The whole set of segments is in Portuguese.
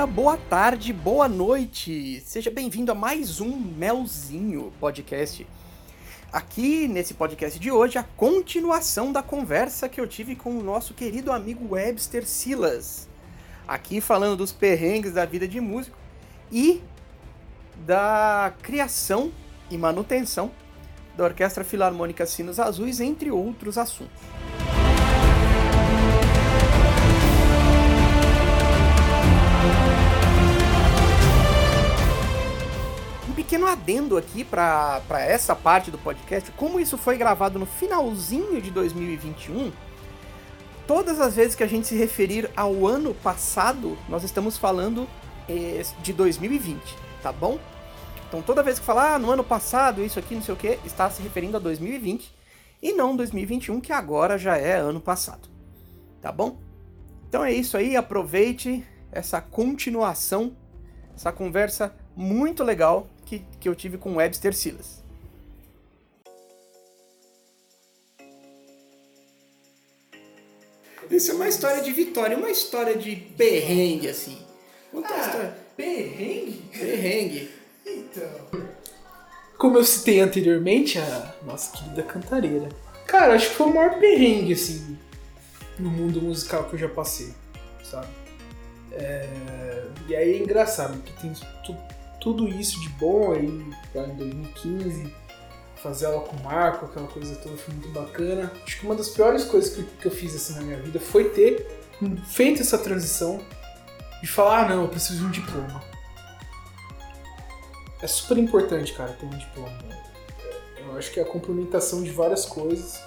Dia, boa tarde, boa noite. Seja bem-vindo a mais um Melzinho podcast. Aqui nesse podcast de hoje, a continuação da conversa que eu tive com o nosso querido amigo Webster Silas. Aqui falando dos perrengues da vida de músico e da criação e manutenção da Orquestra Filarmônica Sinos Azuis, entre outros assuntos. Pequeno adendo aqui para essa parte do podcast, como isso foi gravado no finalzinho de 2021, todas as vezes que a gente se referir ao ano passado, nós estamos falando eh, de 2020, tá bom? Então toda vez que falar ah, no ano passado, isso aqui, não sei o que, está se referindo a 2020 e não 2021, que agora já é ano passado. Tá bom? Então é isso aí, aproveite essa continuação, essa conversa muito legal que, que eu tive com Webster Silas. Isso é uma história de vitória, uma história de perrengue, assim. Conta Ah, história. Perrengue? Perrengue. Então. Como eu citei anteriormente, a nossa querida cantareira. Cara, acho que foi o maior perrengue, assim, no mundo musical que eu já passei, sabe? É, E aí é engraçado, porque tem tudo isso de bom aí, lá em 2015, fazer aula com o Marco, aquela coisa toda foi muito bacana. Acho que uma das piores coisas que, que eu fiz assim na minha vida foi ter feito essa transição de falar, ah não, eu preciso de um diploma. É super importante, cara, ter um diploma. Eu acho que é a complementação de várias coisas.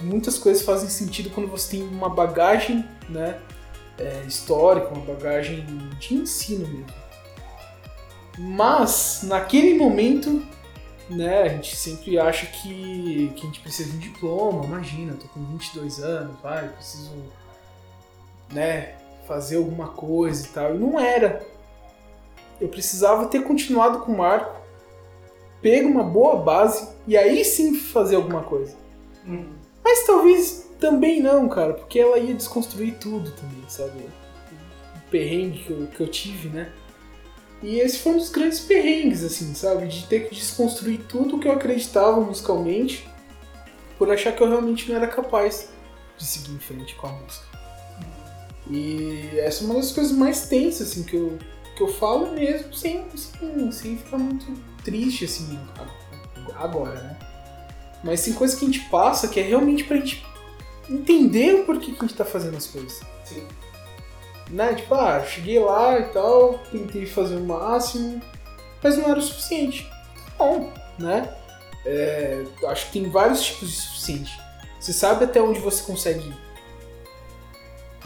Muitas coisas fazem sentido quando você tem uma bagagem, né, é, histórica, uma bagagem de ensino mesmo. Mas, naquele momento, né, a gente sempre acha que, que a gente precisa de um diploma. Imagina, eu tô com 22 anos, vai, preciso, né, fazer alguma coisa e tal. E não era eu precisava ter continuado com o Marco, pego uma boa base e aí sim fazer alguma coisa. Mas talvez também não, cara, porque ela ia desconstruir tudo também, sabe? O perrengue que eu, que eu tive, né? E esse foi um dos grandes perrengues, assim, sabe? De ter que desconstruir tudo que eu acreditava musicalmente por achar que eu realmente não era capaz de seguir em frente com a música. E essa é uma das coisas mais tensas, assim, que eu, que eu falo mesmo sem, sem, sem ficar muito triste, assim, agora, né? Mas tem coisa que a gente passa que é realmente pra gente entender o porquê que a gente tá fazendo as coisas. Sim. Né? Tipo, ah, cheguei lá e tal, tentei fazer o máximo, mas não era o suficiente. Bom, né? É, acho que tem vários tipos de suficiente. Você sabe até onde você consegue ir.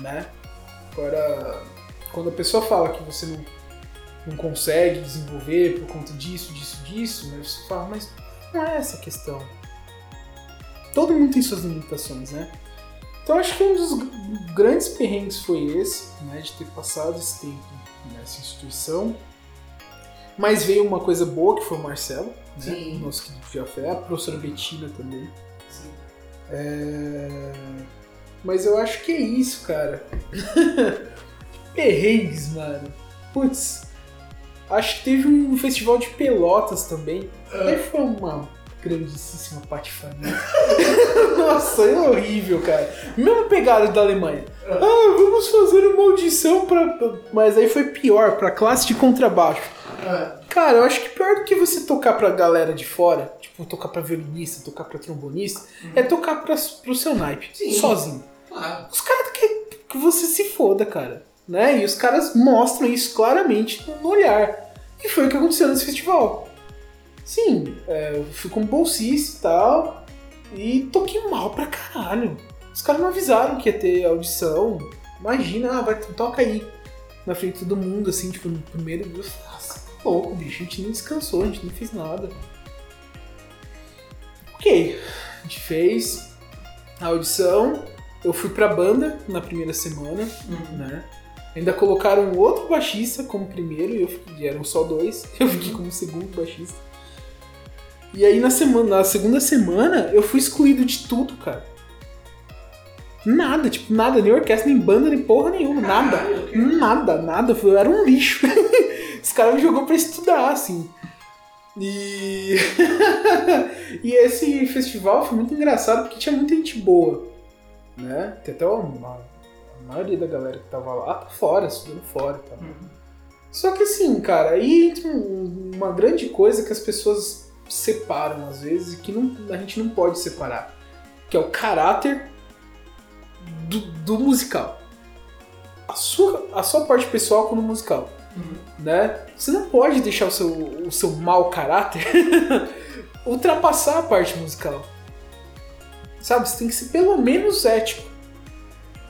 Né? Agora, quando a pessoa fala que você não, não consegue desenvolver por conta disso, disso, disso, né? você fala, mas não é essa a questão. Todo mundo tem suas limitações, né? Então acho que um dos grandes perrengues foi esse, né? De ter passado esse tempo nessa instituição. Mas veio uma coisa boa que foi o Marcelo, né? Sim. O nosso querido Jafé, a professora Betina também. É, Mas eu acho que é isso, cara. Perrengues, mano. Putz, acho que teve um festival de pelotas também. Aí foi uma grandíssima patifania. Nossa, é horrível, cara. Mesma pegada da Alemanha. Ah, vamos fazer uma audição pra. Mas aí foi pior, pra classe de contrabaixo. Cara, eu acho que pior do que você tocar pra galera de fora, tipo, tocar pra violinista, tocar pra trombonista, é tocar pra, pro seu naipe, Sim. sozinho. Claro. Os caras querem que você se foda, cara. Né? E os caras mostram isso claramente no olhar. E foi o que aconteceu nesse festival. Sim, é, eu fui como bolsista e tal. E toquei mal pra caralho. Os caras não avisaram que ia ter audição. Imagina, ah, vai, toca aí. Na frente de todo mundo, assim, tipo, no primeiro Nossa, tá louco, bicho. A gente nem descansou, a gente nem fez nada. Ok, a gente fez a audição. Eu fui pra banda na primeira semana, né? Ainda colocaram outro baixista como primeiro e eu fiquei, e eram só dois. Eu fiquei como segundo baixista. E aí na semana, na segunda semana eu fui excluído de tudo, cara. Nada, tipo, nada, nem orquestra, nem banda, nem porra nenhuma, nada. Nada, nada. Eu era um lixo. Os caras me jogou pra estudar, assim. E. e esse festival foi muito engraçado porque tinha muita gente boa. Né? Tem até uma, a maioria da galera que tava lá tá fora, estudando fora. Tá? Só que assim, cara, aí entra um- uma grande coisa que as pessoas separam às vezes e que não, a gente não pode separar. Que é o caráter do, do musical. A sua, a sua parte pessoal com o musical né? Você não pode deixar o seu, o seu mau caráter ultrapassar a parte musical. Sabe? Você tem que ser pelo menos ético.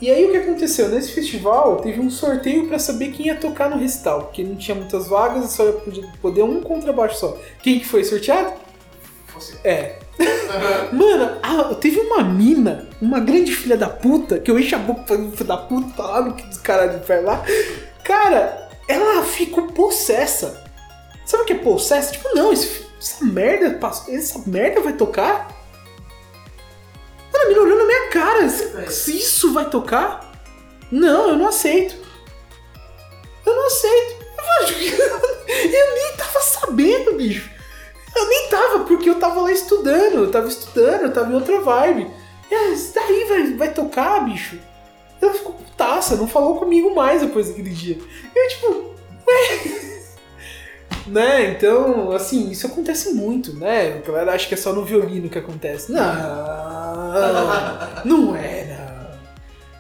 E aí o que aconteceu? Nesse festival teve um sorteio pra saber quem ia tocar no recital, porque não tinha muitas vagas, só ia poder- um contrabaixo só. Quem que foi sorteado? Você. É. Mano, ah, teve uma mina, uma grande filha da puta, que eu encho a boca pra filha da puta lá no que dos caras de pé lá. Cara, ela ficou possessa. Sabe o que é possessa? Tipo, não, esse- essa merda, essa merda vai tocar? Cara. Se, isso vai tocar? Não, eu não aceito. Eu não aceito. Eu nem tava sabendo, bicho. Eu nem tava, porque eu tava lá estudando, eu tava estudando, eu tava em outra vibe. E isso daí vai, vai tocar, bicho? Ela ficou putaça, não falou comigo mais depois daquele dia. Eu, tipo, ué. né? Então, assim, isso acontece muito, né? A galera acha que é só no violino que acontece. Não, não era.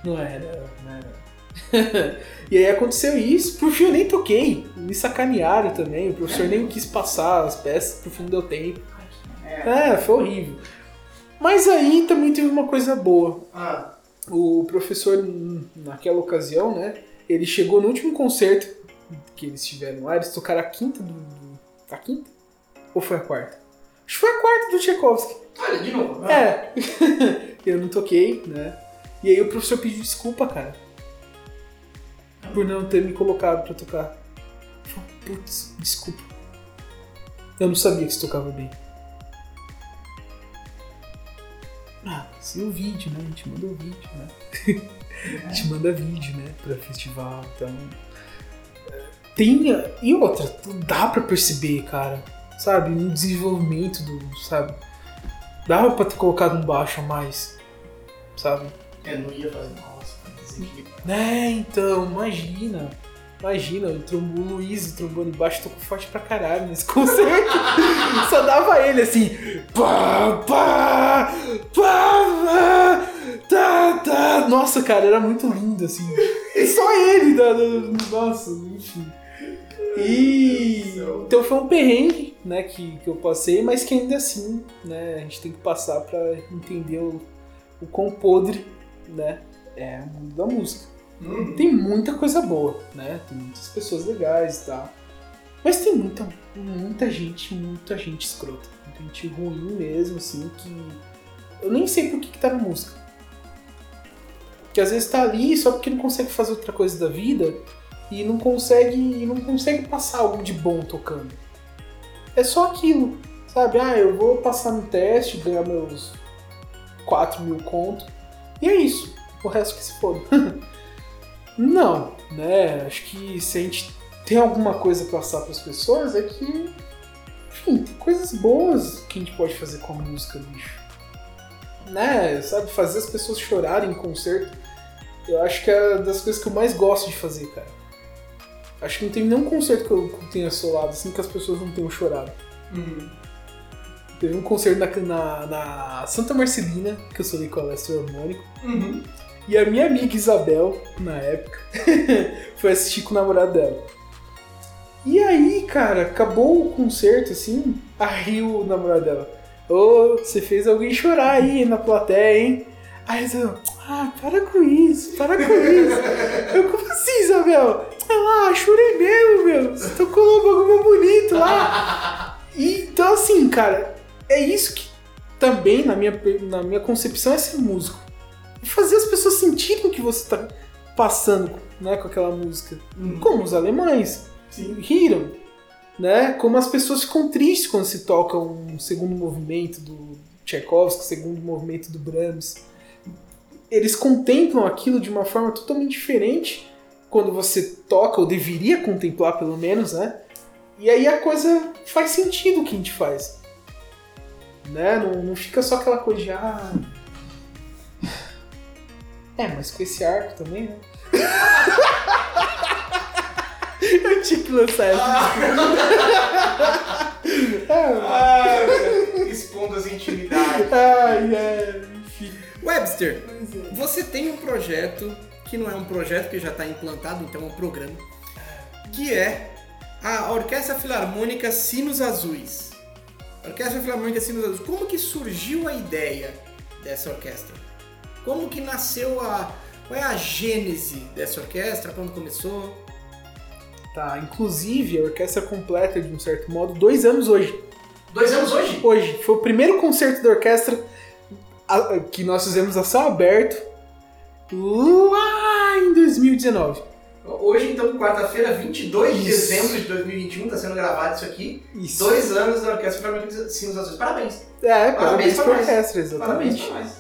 Não era, não era. e aí aconteceu isso, por fim eu nem toquei. Me sacanearam também, o professor nem quis passar as peças, por fim não deu tempo. É, foi horrível. Mas aí também teve uma coisa boa. Ah, O professor, naquela ocasião, né? Ele chegou no último concerto que eles tiveram lá, eles tocaram a quinta do. do- a quinta? Ou foi a quarta? Acho que foi a quarta do Tchaikovsky. olha, de novo. Ah, É. eu não toquei, né? E aí o professor pediu desculpa, cara. Por não ter me colocado pra tocar. Putz, desculpa. Eu não sabia que você tocava bem. Ah, mas e o vídeo, né? A gente manda o vídeo, né? a gente manda vídeo, né? Pra festival, então. é, Tem. E outra, dá pra perceber, cara. Sabe? No desenvolvimento do. Sabe? Dava pra ter colocado um baixo a mais. Sabe? É, não ia fazer nossa, desequilíbrio. É, então, imagina. Imagina, o, trombo, o Luiz, o trombone baixo, tocou forte pra caralho nesse concerto. Só dava ele assim. Pá, pá, pá, pá, tá, tá. Nossa, cara, era muito lindo, assim. E só ele, da, da- nossa, enfim. E. Então foi um perrengue, né, que, que eu passei, mas que ainda assim, né, a gente tem que passar pra entender o, o quão podre, né, é o mundo da música. Hum, Tem muita coisa boa, né? Tem muitas pessoas legais e tal. Mas tem muita, muita gente, muita gente escrota. Muita gente ruim mesmo, assim, que. Eu nem sei por que, que tá na música. Que às vezes tá ali só porque não consegue fazer outra coisa da vida e não consegue. Não consegue passar algo de bom tocando. É só aquilo. Sabe? Ah, eu vou passar no teste, ganhar meus 4 mil conto. E é isso. O resto que se foda. Não, né? Acho que se a gente tem alguma coisa pra passar para as pessoas é que, enfim, tem coisas boas que a gente pode fazer com a música, bicho. Né? Sabe, fazer as pessoas chorarem em concerto. Eu acho que é das coisas que eu mais gosto de fazer, cara. Acho que não tem nenhum concerto que eu tenha solado assim que as pessoas não tenham chorado. hum. Teve um concerto na, na, na Santa Marcelina, que eu solei com a Lester Harmônico. Uhum. E a minha amiga Isabel, na época, foi assistir com o namorado dela. E aí, cara, acabou o concerto, assim, aí o namorado dela, ô, você fez alguém chorar aí na plateia, hein? Aí eu, ah, para com isso, para com isso. Eu, como assim, Isabel? Ah, chorei mesmo, meu. Você tocou um bagulho bonito lá. E, então, assim, cara, é isso que também, na minha, na minha concepção, é ser músico fazer as pessoas sentirem o que você está passando né, com aquela música. Hum. Como os alemães Sim. riram, né? Como as pessoas ficam tristes quando se toca um segundo movimento do Tchaikovsky, segundo movimento do Brahms. eles contemplam aquilo de uma forma totalmente diferente quando você toca, ou deveria contemplar pelo menos, né? E aí a coisa faz sentido o que a gente faz. Né? Não, não fica só aquela coisa de. Ah... É, mas com esse arco também, né? Eu tinha que lançar essa. Ah, expondo as intimidades. Ai, ai, enfim. Webster, é. você tem um projeto que não é um projeto que já está implantado, então é um programa, que é a Orquestra Filarmônica Sinos Azuis. Orquestra Filarmônica Sinos Azuis. Como que surgiu a ideia dessa orquestra? Como que nasceu a qual é a gênese dessa orquestra? Quando começou? Tá, inclusive a orquestra completa, de um certo modo, dois anos hoje. Dois anos hoje? Hoje. Foi o primeiro concerto da orquestra que nós fizemos a céu aberto lá em 2019. Hoje, então, quarta-feira, 22 de Isso. dezembro de 2021, está sendo gravado isso aqui. Isso. Dois anos da Orquestra Filarmônica de Sinos Azuis. Parabéns. É, parabéns, Parabéns pra pra nós. orquestra, Parabéns exatamente. pra nós.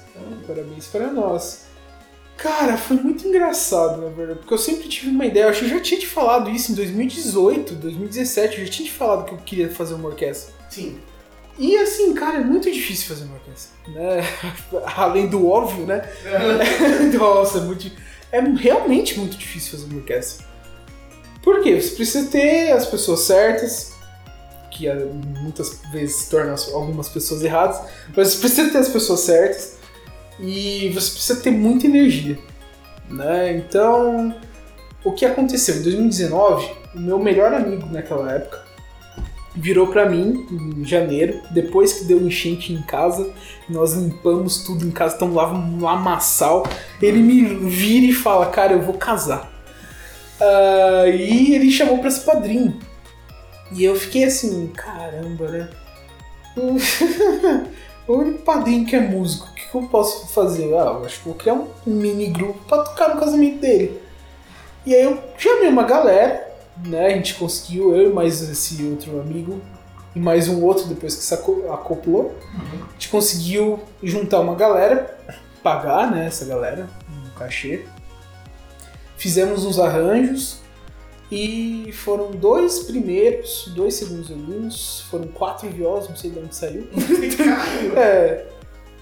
Parabéns para nós. Cara, foi muito engraçado, na verdade, porque eu sempre tive uma ideia. Eu acho que eu já tinha te falado isso em 2018, 2017. Eu já tinha te falado que eu queria fazer uma orquestra. Sim. E assim, cara, é muito difícil fazer uma orquestra, né? Além do óbvio, né? Nossa, é, muito, é realmente muito difícil fazer uma orquestra. Por quê? Você precisa ter as pessoas certas, que ah, muitas vezes tornam as- algumas pessoas erradas, mas você precisa ter as pessoas certas e você precisa ter muita energia, né? Então, o que aconteceu? Em 2019, o meu melhor amigo naquela época virou pra mim em janeiro, depois que deu enchente em casa, nós limpamos tudo em casa, então lá um lamaçal. Ele me vira e fala, cara, eu vou casar. Ah, e ele chamou pra ser padrinho. E eu fiquei assim, caramba, né? o único padrinho que é músico, o que, eu posso fazer? Ah, acho que vou criar um mini grupo pra tocar no casamento dele. E aí eu chamei uma galera, né? A gente conseguiu, eu e mais esse outro amigo, e mais um outro depois que se aco- acoplou. A gente conseguiu juntar uma galera, pagar, né, essa galera, um cachê. Fizemos uns arranjos e foram dois primeiros, dois segundos violinos, foram quatro violas, não sei de onde saiu. É,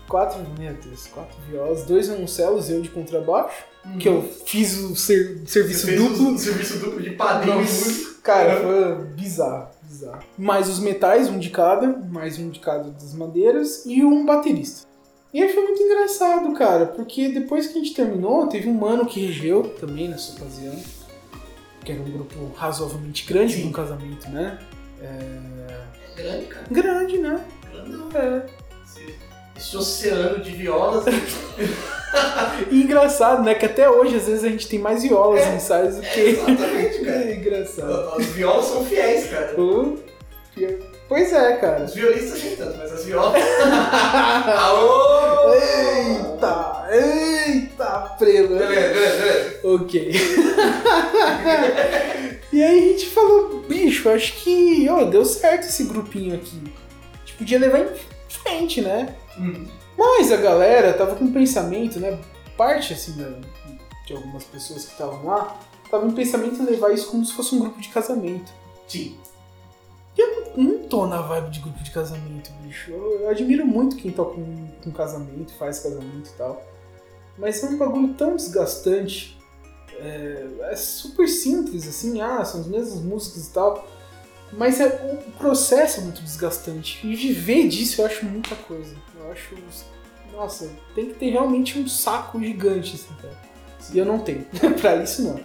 quatro, meu Deus, quatro violas, dois violoncelos, eu de contrabaixo, que eu fiz o ser- serviço duplo. um serviço duplo de padrinho e músico. Cara, foi bizarro, bizarro. Mais os metais, um de cada, mais um de cada das madeiras e um baterista. E aí foi muito engraçado, cara, porque depois que a gente terminou, teve um mano que regeu também nessa ocasião, que era um grupo razoavelmente grande Sim. casamento, né? É grande, cara. Grande, né? Grande. É. Esse, oceano de violas. E engraçado, né? Que até hoje, às vezes, a gente tem mais violas É. em ensaios do que. Exatamente, cara. É engraçado. As violas são fiéis, cara. Pô, Pois é, cara. Os violinistas nem tanto, mas as violas. Aô! Eita! Eita, prela! Beleza, beleza, beleza. Ok. e aí a gente falou, bicho, acho que ó, deu certo esse grupinho aqui. A gente podia levar em frente, né? Hum. Mas a galera tava com um pensamento, né? Parte assim de algumas pessoas que estavam lá, tava em pensamento em levar isso como se fosse um grupo de casamento. Sim. Não tô na vibe de grupo de casamento, bicho. Eu, eu admiro muito quem toca com, com casamento, faz casamento e tal. Mas é um bagulho tão desgastante. É, é super simples, assim, ah, são as mesmas músicas e tal. Mas é, o processo é muito desgastante. E viver disso eu acho muita coisa. Eu acho. Nossa, tem que ter realmente um saco gigante, assim, cara. E eu não tenho. pra isso não.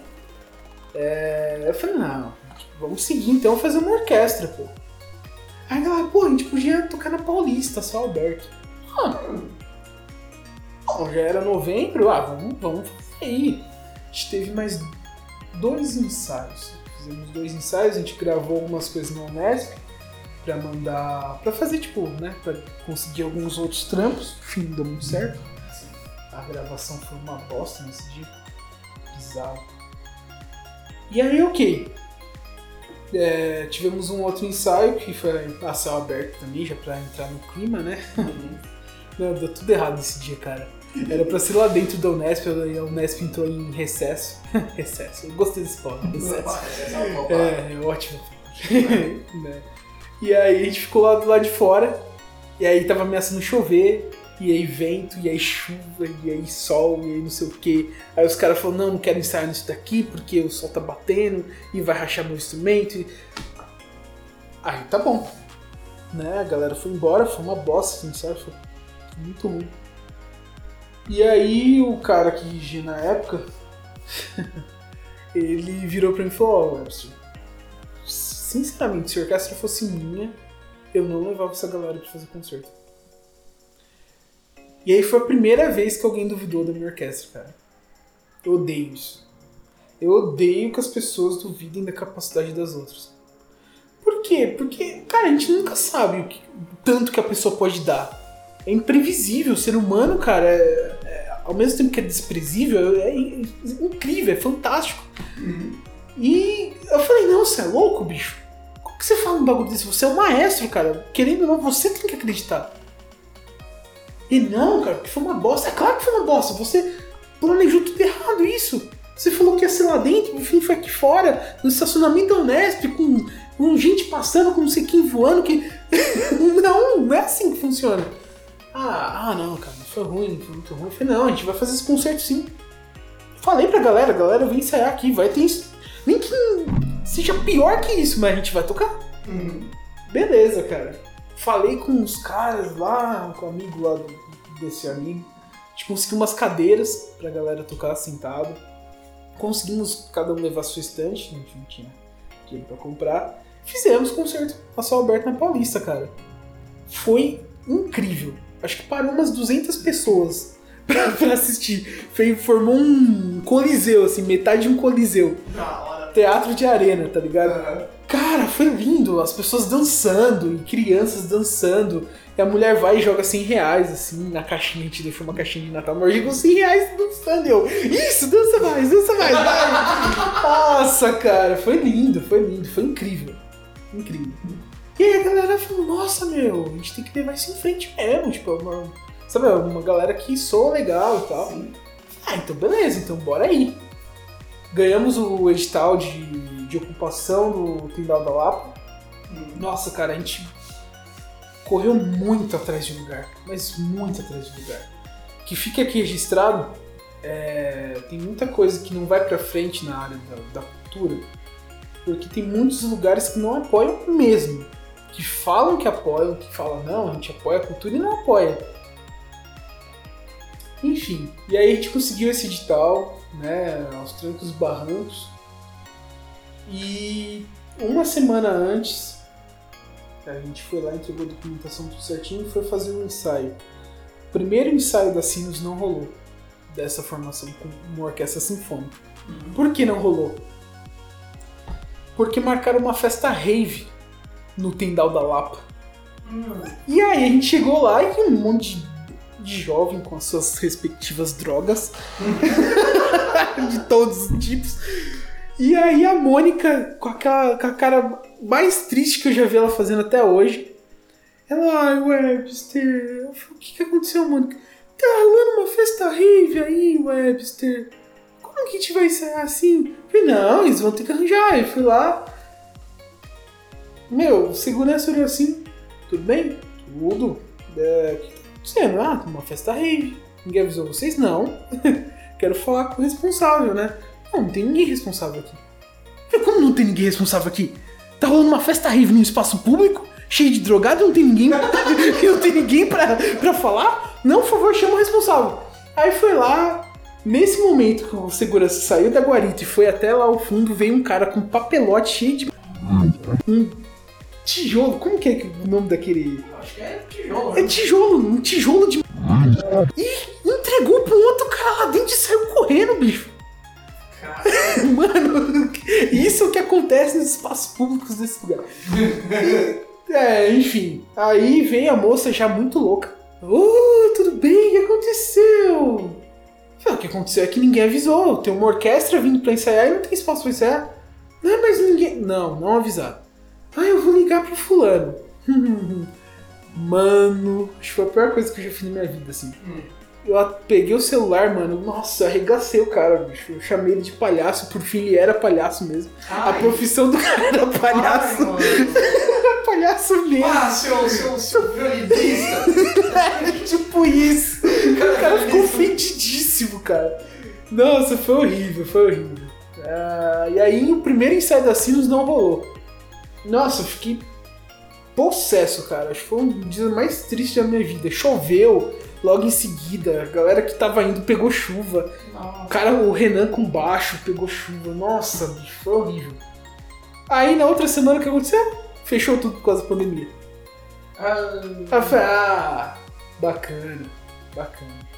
É, eu falei, não, vamos seguir então fazer uma orquestra, pô. Aí a galera, pô, a gente podia tocar na Paulista, só Alberto. Ah, bom, já era novembro, ah, vamos, vamos fazer aí. A gente teve mais dois ensaios. Fizemos dois ensaios, a gente gravou algumas coisas na Unesp pra mandar. pra fazer, tipo, né? Pra conseguir alguns outros trampos. Enfim, deu muito certo. A gravação foi uma bosta nesse dia. Bizarro. E aí, ok. É, tivemos um outro ensaio que foi a céu aberto também, já pra entrar no clima, né? Não, deu tudo errado esse dia, cara. Era pra ser lá dentro da Unesp, a Unesp entrou em recesso. recesso, eu gostei desse pau, recesso. É, é ótimo. né? E aí a gente ficou lá do lado de fora, e aí tava ameaçando chover, e aí vento, e aí chuva, e aí sol, e aí não sei o que. Aí os caras falaram, não, não quero ensaiar nisso daqui, porque o sol tá batendo, e vai rachar meu instrumento. Aí tá bom. Né, a galera foi embora, foi uma bosta, assim, sabe? Foi muito ruim. E aí o cara que dirigia na época, ele virou pra mim e falou, ó, Webster, sinceramente, se a orquestra fosse minha, eu não levava essa galera pra fazer concerto. E aí foi a primeira vez que alguém duvidou da minha orquestra, cara. Eu odeio isso. Eu odeio que as pessoas duvidem da capacidade das outras. Por quê? Porque, cara, a gente nunca sabe o, que- tanto que a pessoa pode dar. É imprevisível. O ser humano, cara, é- é- ao mesmo tempo que é desprezível, é, in- incrível, é fantástico. E eu falei, não, você é louco, bicho? Como que você fala um bagulho desse? Você é o maestro, cara. Querendo ou não, você tem que acreditar. E não, cara, que foi uma bosta. É claro que foi uma bosta. Você planejou tudo errado isso. Você falou que ia ser lá dentro, no fim foi aqui fora, no estacionamento Unesp, com, com gente passando, com não sei quem voando, que. não, não é assim que funciona. Ah, ah, não, cara, foi ruim, foi muito ruim. Eu falei, não, a gente vai fazer esse concerto sim. Falei pra galera, galera, vem ensaiar aqui, vai ter. isso. Nem que seja pior que isso, mas a gente vai tocar. Uhum. Beleza, cara. Falei com os caras lá, com o amigo lá do- desse amigo. A gente conseguiu umas cadeiras pra galera tocar sentado. Conseguimos cada um levar sua estante, a gente não tinha dinheiro pra comprar. Fizemos concerto a céu aberto na Paulista, cara. Foi incrível. Acho que parou umas 200 pessoas pra, pra assistir. Foi, formou um coliseu, assim, metade de um coliseu. Teatro de arena, tá ligado? Aham. Cara, foi lindo, as pessoas dançando, e crianças dançando. E a mulher vai e joga 100 reais, assim, na caixinha, gente deixou uma caixinha de Natal, mas jogou 100 reais dançando. Eu, isso, dança mais, dança mais, vai. Nossa, cara, foi lindo, foi lindo, foi incrível. Incrível. E aí a galera falou, nossa, meu, a gente tem que levar isso em frente mesmo, tipo, uma, sabe, uma galera que soa legal e tal. Sim. Ah, então beleza, então bora aí. Ganhamos o edital de, de ocupação do Tindal da Lapa. Uhum. Nossa, cara, a gente correu muito atrás de lugar, mas muito atrás de lugar. Que fica aqui registrado, é, tem muita coisa que não vai pra frente na área da, da cultura, porque tem muitos lugares que não apoiam mesmo. Que falam que apoiam, que falam, não, a gente apoia a cultura e não apoia. Enfim, e aí a gente conseguiu esse edital, né, aos trancos e barrancos. E uma semana antes, a gente foi lá, entregou a documentação tudo certinho e foi fazer um ensaio. O primeiro ensaio da Sinos não rolou, dessa formação com uma orquestra sinfônica. Por que não rolou? Porque marcaram uma festa rave no Tendal da Lapa. Hum. E aí a gente chegou lá e um monte de, de jovem com as suas respectivas drogas. de todos os tipos. E aí a Mônica, com, aquela, com a cara mais triste que eu já vi ela fazendo até hoje. Ela, ai, Webster. Eu falei, o que, que aconteceu, Mônica? Tá rolando uma festa rave aí, Webster. Como que a gente vai ensaiar assim? Eu falei, não, eles vão ter que arranjar. Eu fui lá. Meu, o segurança olhou assim. Tudo bem? Tudo. É, que tá acontecendo? Ah, uma festa rave. Ninguém avisou vocês? Não. Quero falar com o responsável, né? Não, não tem ninguém responsável aqui. Como não tem ninguém responsável aqui? Tá rolando uma festa rave num espaço público, cheio de drogado, não tem ninguém, não tem ninguém pra, pra falar? Não, por favor, chama o responsável. Aí foi lá, nesse momento que o segurança saiu da guarita e foi até lá ao fundo, veio um cara com um papelote cheio de. Um tijolo, como que é o nome daquele. Acho que é tijolo. É tijolo, um tijolo de. E entregou pro outro cara lá dentro e saiu correndo, bicho. Cara. Mano, isso é o que acontece nos espaços públicos desse lugar. É, enfim. Aí vem a moça já muito louca. Ô, tudo bem? O que aconteceu? O que aconteceu é que ninguém avisou. Tem uma orquestra vindo pra ensaiar e não tem espaço pra ensaiar. Não, mas ninguém. Não, não avisaram. Ah, eu vou ligar pro fulano. Mano, acho que foi a pior coisa que eu já fiz na minha vida, assim. Hum. Eu a- peguei o celular, mano. Nossa, arregacei o cara, bicho. Eu chamei ele de palhaço, por fim ele era palhaço mesmo. A Ai, profissão do cara era palhaço. ai, palhaço mesmo. Ah, seu, seu, seu violinista. tipo isso. O cara ficou ofendidíssimo, cara. Nossa, foi horrível, foi horrível. Ah, e aí o primeiro ensaio da Sinos não rolou. Nossa, eu fiquei possesso, cara. Acho que foi um dia mais triste da minha vida. Choveu logo em seguida. A galera que tava indo pegou chuva. O Nossa. cara, o Renan com baixo pegou chuva. Nossa, bicho, foi horrível. Aí na outra semana o que aconteceu? Fechou tudo por causa da pandemia. Ah, Aí falei, ah, bacana, bacana.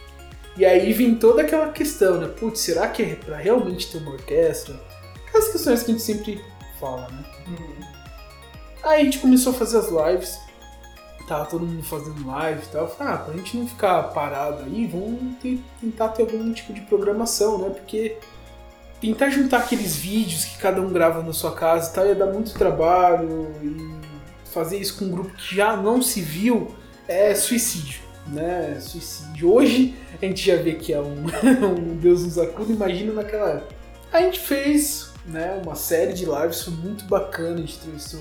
E aí vem toda aquela questão, né? Putz, será que é pra realmente ter uma orquestra? Aquelas questões que a gente sempre fala, né? hum. Aí a gente começou a fazer as lives. Tava todo mundo fazendo live e tal. Eu falei, ah, pra gente não ficar parado aí, vamos ter- tentar ter algum tipo de programação, né? Porque tentar juntar aqueles vídeos que cada um grava na sua casa e tal ia dar muito trabalho e fazer isso com um grupo que já não se viu é suicídio, né? Suicídio. Hoje a gente já vê que é um, um Deus nos acuda, imagina naquela época. A gente fez né, uma série de lives, foi muito bacana, a gente entrevistou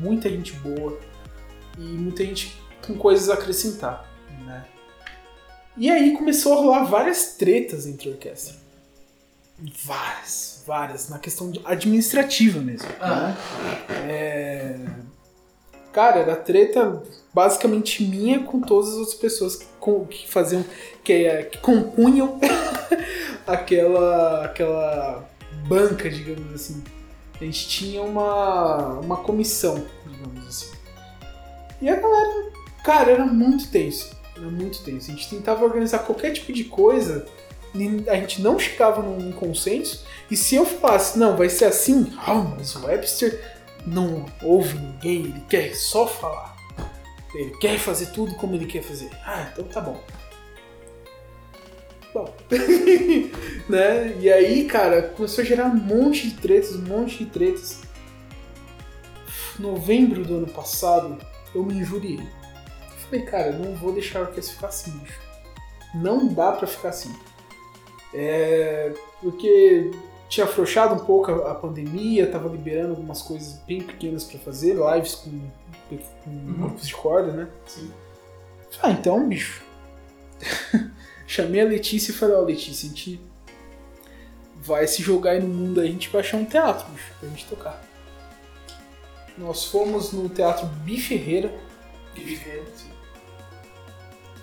muita gente boa e muita gente com coisas a acrescentar, né? E aí começou a rolar várias tretas entre a orquestra. Várias, várias, na questão administrativa mesmo. Ah. Né? É... Cara, era treta basicamente minha com todas as outras pessoas que, com- que faziam, que, é, que compunham aquela, aquela banca, digamos assim. A gente tinha uma, uma comissão, digamos assim. E a galera, cara, era muito tenso. Era muito tenso. A gente tentava organizar qualquer tipo de coisa, a gente não chegava num consenso. E se eu falasse, não, vai ser assim, ah, mas o Webster não ouve ninguém, ele quer só falar. Ele quer fazer tudo como ele quer fazer. Ah, então tá bom. Bom. né? E aí, cara, começou a gerar um monte de tretas, um monte de tretas. Novembro do ano passado, eu me injuriei. Falei, cara, não vou deixar a orquestra ficar assim, bicho. Não dá pra ficar assim. É. Porque tinha afrouxado um pouco a, a pandemia, tava liberando algumas coisas bem pequenas pra fazer, lives com, com grupos de corda, né? Sim. Ah, então, bicho. Chamei a Letícia e falei, ó, Letícia, a gente vai se jogar aí no mundo aí, a gente vai achar um teatro, bicho, pra gente tocar. Nós fomos no Teatro Biferreira,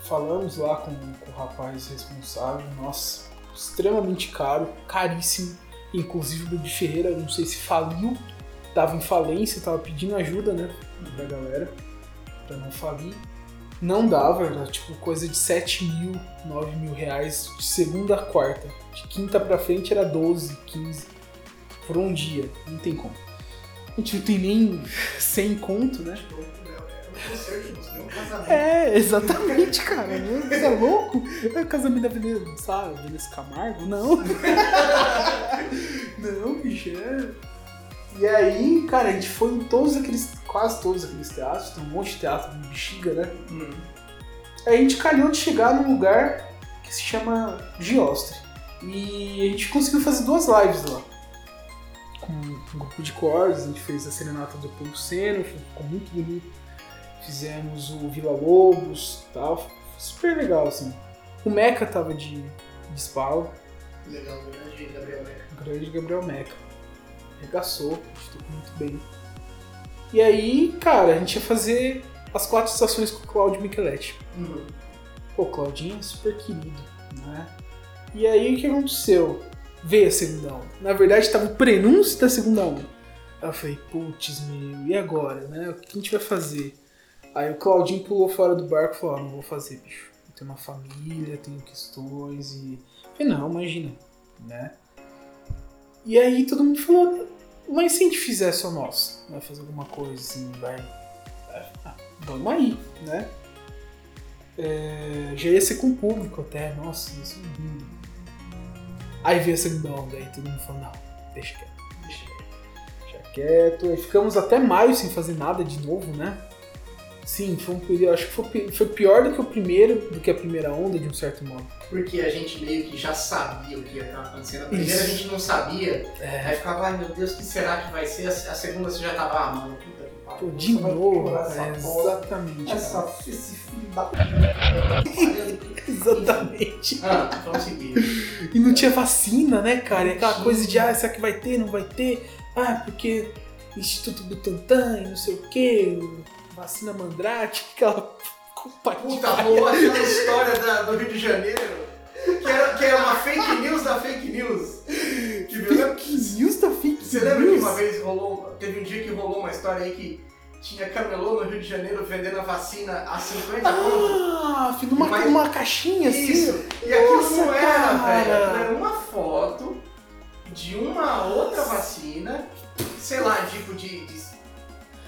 falamos lá com, com o rapaz responsável, nossa, extremamente caro, caríssimo. Inclusive o Biferreira, não sei se faliu, tava em falência, tava pedindo ajuda, né, da galera, pra não falir. Não dava, era tipo coisa de 7 mil, 9 mil reais de segunda a quarta. De quinta pra frente era 12, 15 por um dia, não tem como. A gente não tem nem 100 conto, né? É, exatamente, cara. Você é louco? É o casamento da Vanessa, sabe, Vanessa Camargo? Não. Não, bicho, é. E aí, cara, a gente foi em todos aqueles, quase todos aqueles teatros, tem um monte de teatro de bexiga, né? Hum. Aí a gente calhou de chegar num lugar que se chama Giostre. E a gente conseguiu fazer duas lives lá. Com um grupo de cordas, a gente fez a Serenata do Pelo Seno, ficou muito bonito. Fizemos o Vila Lobos e tal, foi super legal assim. O Meca tava de, de espala, Legal, grande Gabriel o grande Gabriel Meca. Arregaçou, a gente tocou muito bem. E aí, cara, a gente ia fazer as quatro estações com o Claudio Micheletti. Hum. Pô, Claudinho é super querido, né? E aí o que aconteceu? Veio a segunda onda. Na verdade, tava o prenúncio da segunda onda. Aí eu falei, putz, meu, e agora, né? O que a gente vai fazer? Aí o Claudinho pulou fora do barco e falou, ó, não vou fazer, bicho. Eu tenho uma família, tenho questões e. Eu falei, não, imagina, né? E aí todo mundo falou, mas se a gente fizer só nós, vai fazer alguma coisa assim, vai. Ah, vamos aí, né? É, já ia ser com o público até, nossa, isso é lindo. Aí veio a segunda onda, aí todo mundo falou, não, deixa quieto, deixa quieto. Deixa quieto. Ficamos até maio sem fazer nada de novo, né? Sim, foi um período. Acho que foi, foi pior do que o primeiro, do que a primeira onda, de um certo modo. Porque a gente meio que já sabia o que ia estar acontecendo. A primeira Isso. a gente não sabia. É. Aí ficava, ai meu Deus, o que será que vai ser? A segunda você já tava, ah, mano, puta que pariu. Pô, de novo, é, exatamente. Essa, esse filho da Exatamente. Ah, vamos seguir. E não tinha vacina, né, cara? E aquela Não coisa de, ah, será que vai ter, não vai ter? Ah, porque Instituto Butantan e não sei o quê, vacina Mandrake, aquela Puta, rolou aquela história da- do Rio de Janeiro. Que era, que era uma fake news da fake news. Que? Fake news da fake Você lembra que news? uma vez rolou. Teve um dia que rolou uma história aí que tinha camelô no Rio de Janeiro vendendo a vacina a 50 conto? Ah, numa, Mas- numa caixinha assim. Isso! E aquilo Nossa, não era, cara. velho. Aquilo Era uma foto de uma outra vacina, sei lá, tipo de. de-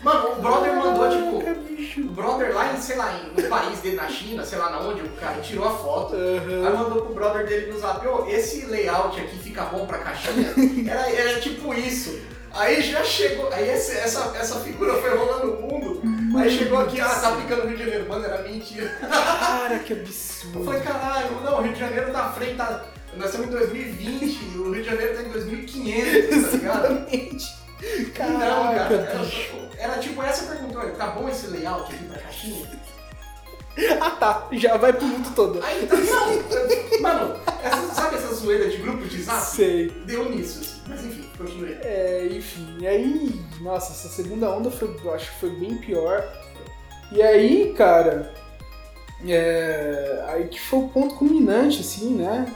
Mano, o brother mandou, tipo. O brother lá, em, sei lá, em- no país dele, na China, sei lá na onde, o cara tirou a foto. Aí Aham. mandou pro brother dele no zap, ô, esse layout aqui fica bom pra caixinha? Era, era tipo isso. Aí já chegou, aí esse- essa, essa figura foi rolando o mundo, aí chegou aqui, ah, tá aplicando no Rio de Janeiro. Mano, era mentira. Cara, que Eu absurdo. falei, caralho, não, o Rio de Janeiro tá frente, tá, nós estamos em 2020, o Rio de Janeiro tá em 2500, tá ligado? Exatamente. Não, Caraca, cara, era, era tipo essa pergunta, olha, tá bom esse layout aqui pra caixinha? Ah tá, já vai pro mundo todo. Aí, tá, não, mano, essa, sabe essa zoeira de grupo de zap? Sei. Deu nisso, assim. Mas enfim, continuei. É, enfim, e aí, nossa, essa segunda onda foi, eu acho que foi bem pior. E aí, cara, é, aí que foi o ponto culminante, assim, né?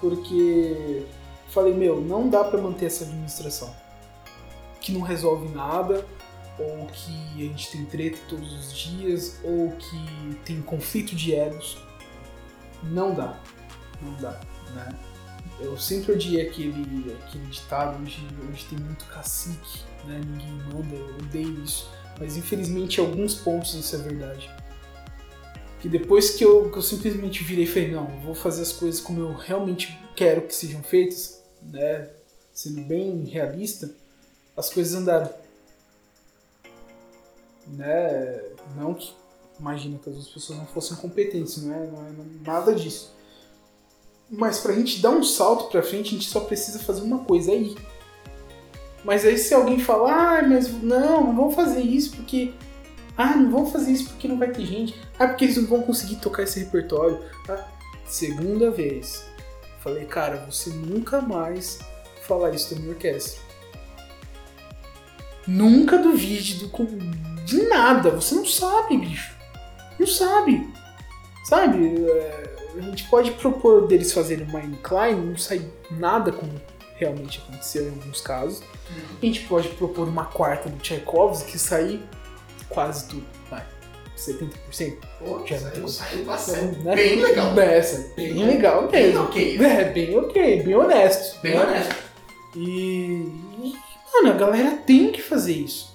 Porque falei, meu, não dá pra manter essa administração que não resolve nada, ou que a gente tem treta todos os dias, ou que tem conflito de egos. Não dá, não dá, né? Eu sempre odiei aquele, aquele ditado, hoje, hoje tem muito cacique, né? Ninguém manda, eu odeio isso. Mas infelizmente em alguns pontos isso é verdade. Que depois que eu, que eu simplesmente virei e falei, não, vou fazer as coisas como eu realmente quero que sejam feitas, né? Sendo bem realista, as coisas andaram. Né? Não que imagina que as outras pessoas não fossem competentes, não é, não é nada disso. Mas pra gente dar um salto pra frente, a gente só precisa fazer uma coisa, é ir. Mas aí se alguém falar, ah, mas não, não vamos fazer isso porque. Ah, não vamos fazer isso porque não vai ter gente. Ah, porque eles não vão conseguir tocar esse repertório. Ah, segunda vez. Falei, cara, você nunca mais falar isso da minha orquestra. Nunca duvide do, de nada. Você não sabe, bicho. Não sabe. Sabe? É, a gente pode propor deles fazerem uma incline, não sai nada como realmente aconteceu em alguns casos. A gente pode propor uma quarta do Tchaikovsky que sair quase tudo. Vai. 70%. Pô, Já saiu, não- saiu bastante. Né? Bem legal. Essa, bem legal Bem mesmo. ok. É, bem ok, bem honesto. Bem né? honesto. E, mano, a galera tem que fazer isso.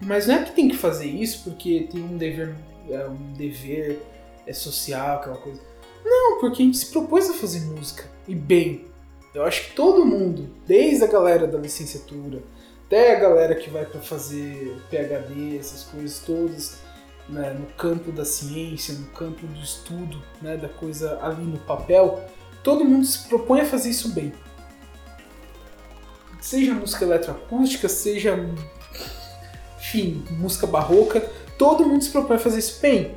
Mas não é que tem que fazer isso porque tem um dever, é, um dever é, social, aquela coisa. Não, porque a gente se propôs a fazer música. E bem. Eu acho que todo mundo, desde a galera da licenciatura, até a galera que vai para fazer PhD, essas coisas todas, né, no campo da ciência, no campo do estudo, né, da coisa ali no papel, todo mundo se propõe a fazer isso bem seja música eletroacústica, seja, enfim, música barroca, todo mundo se propõe a fazer isso bem.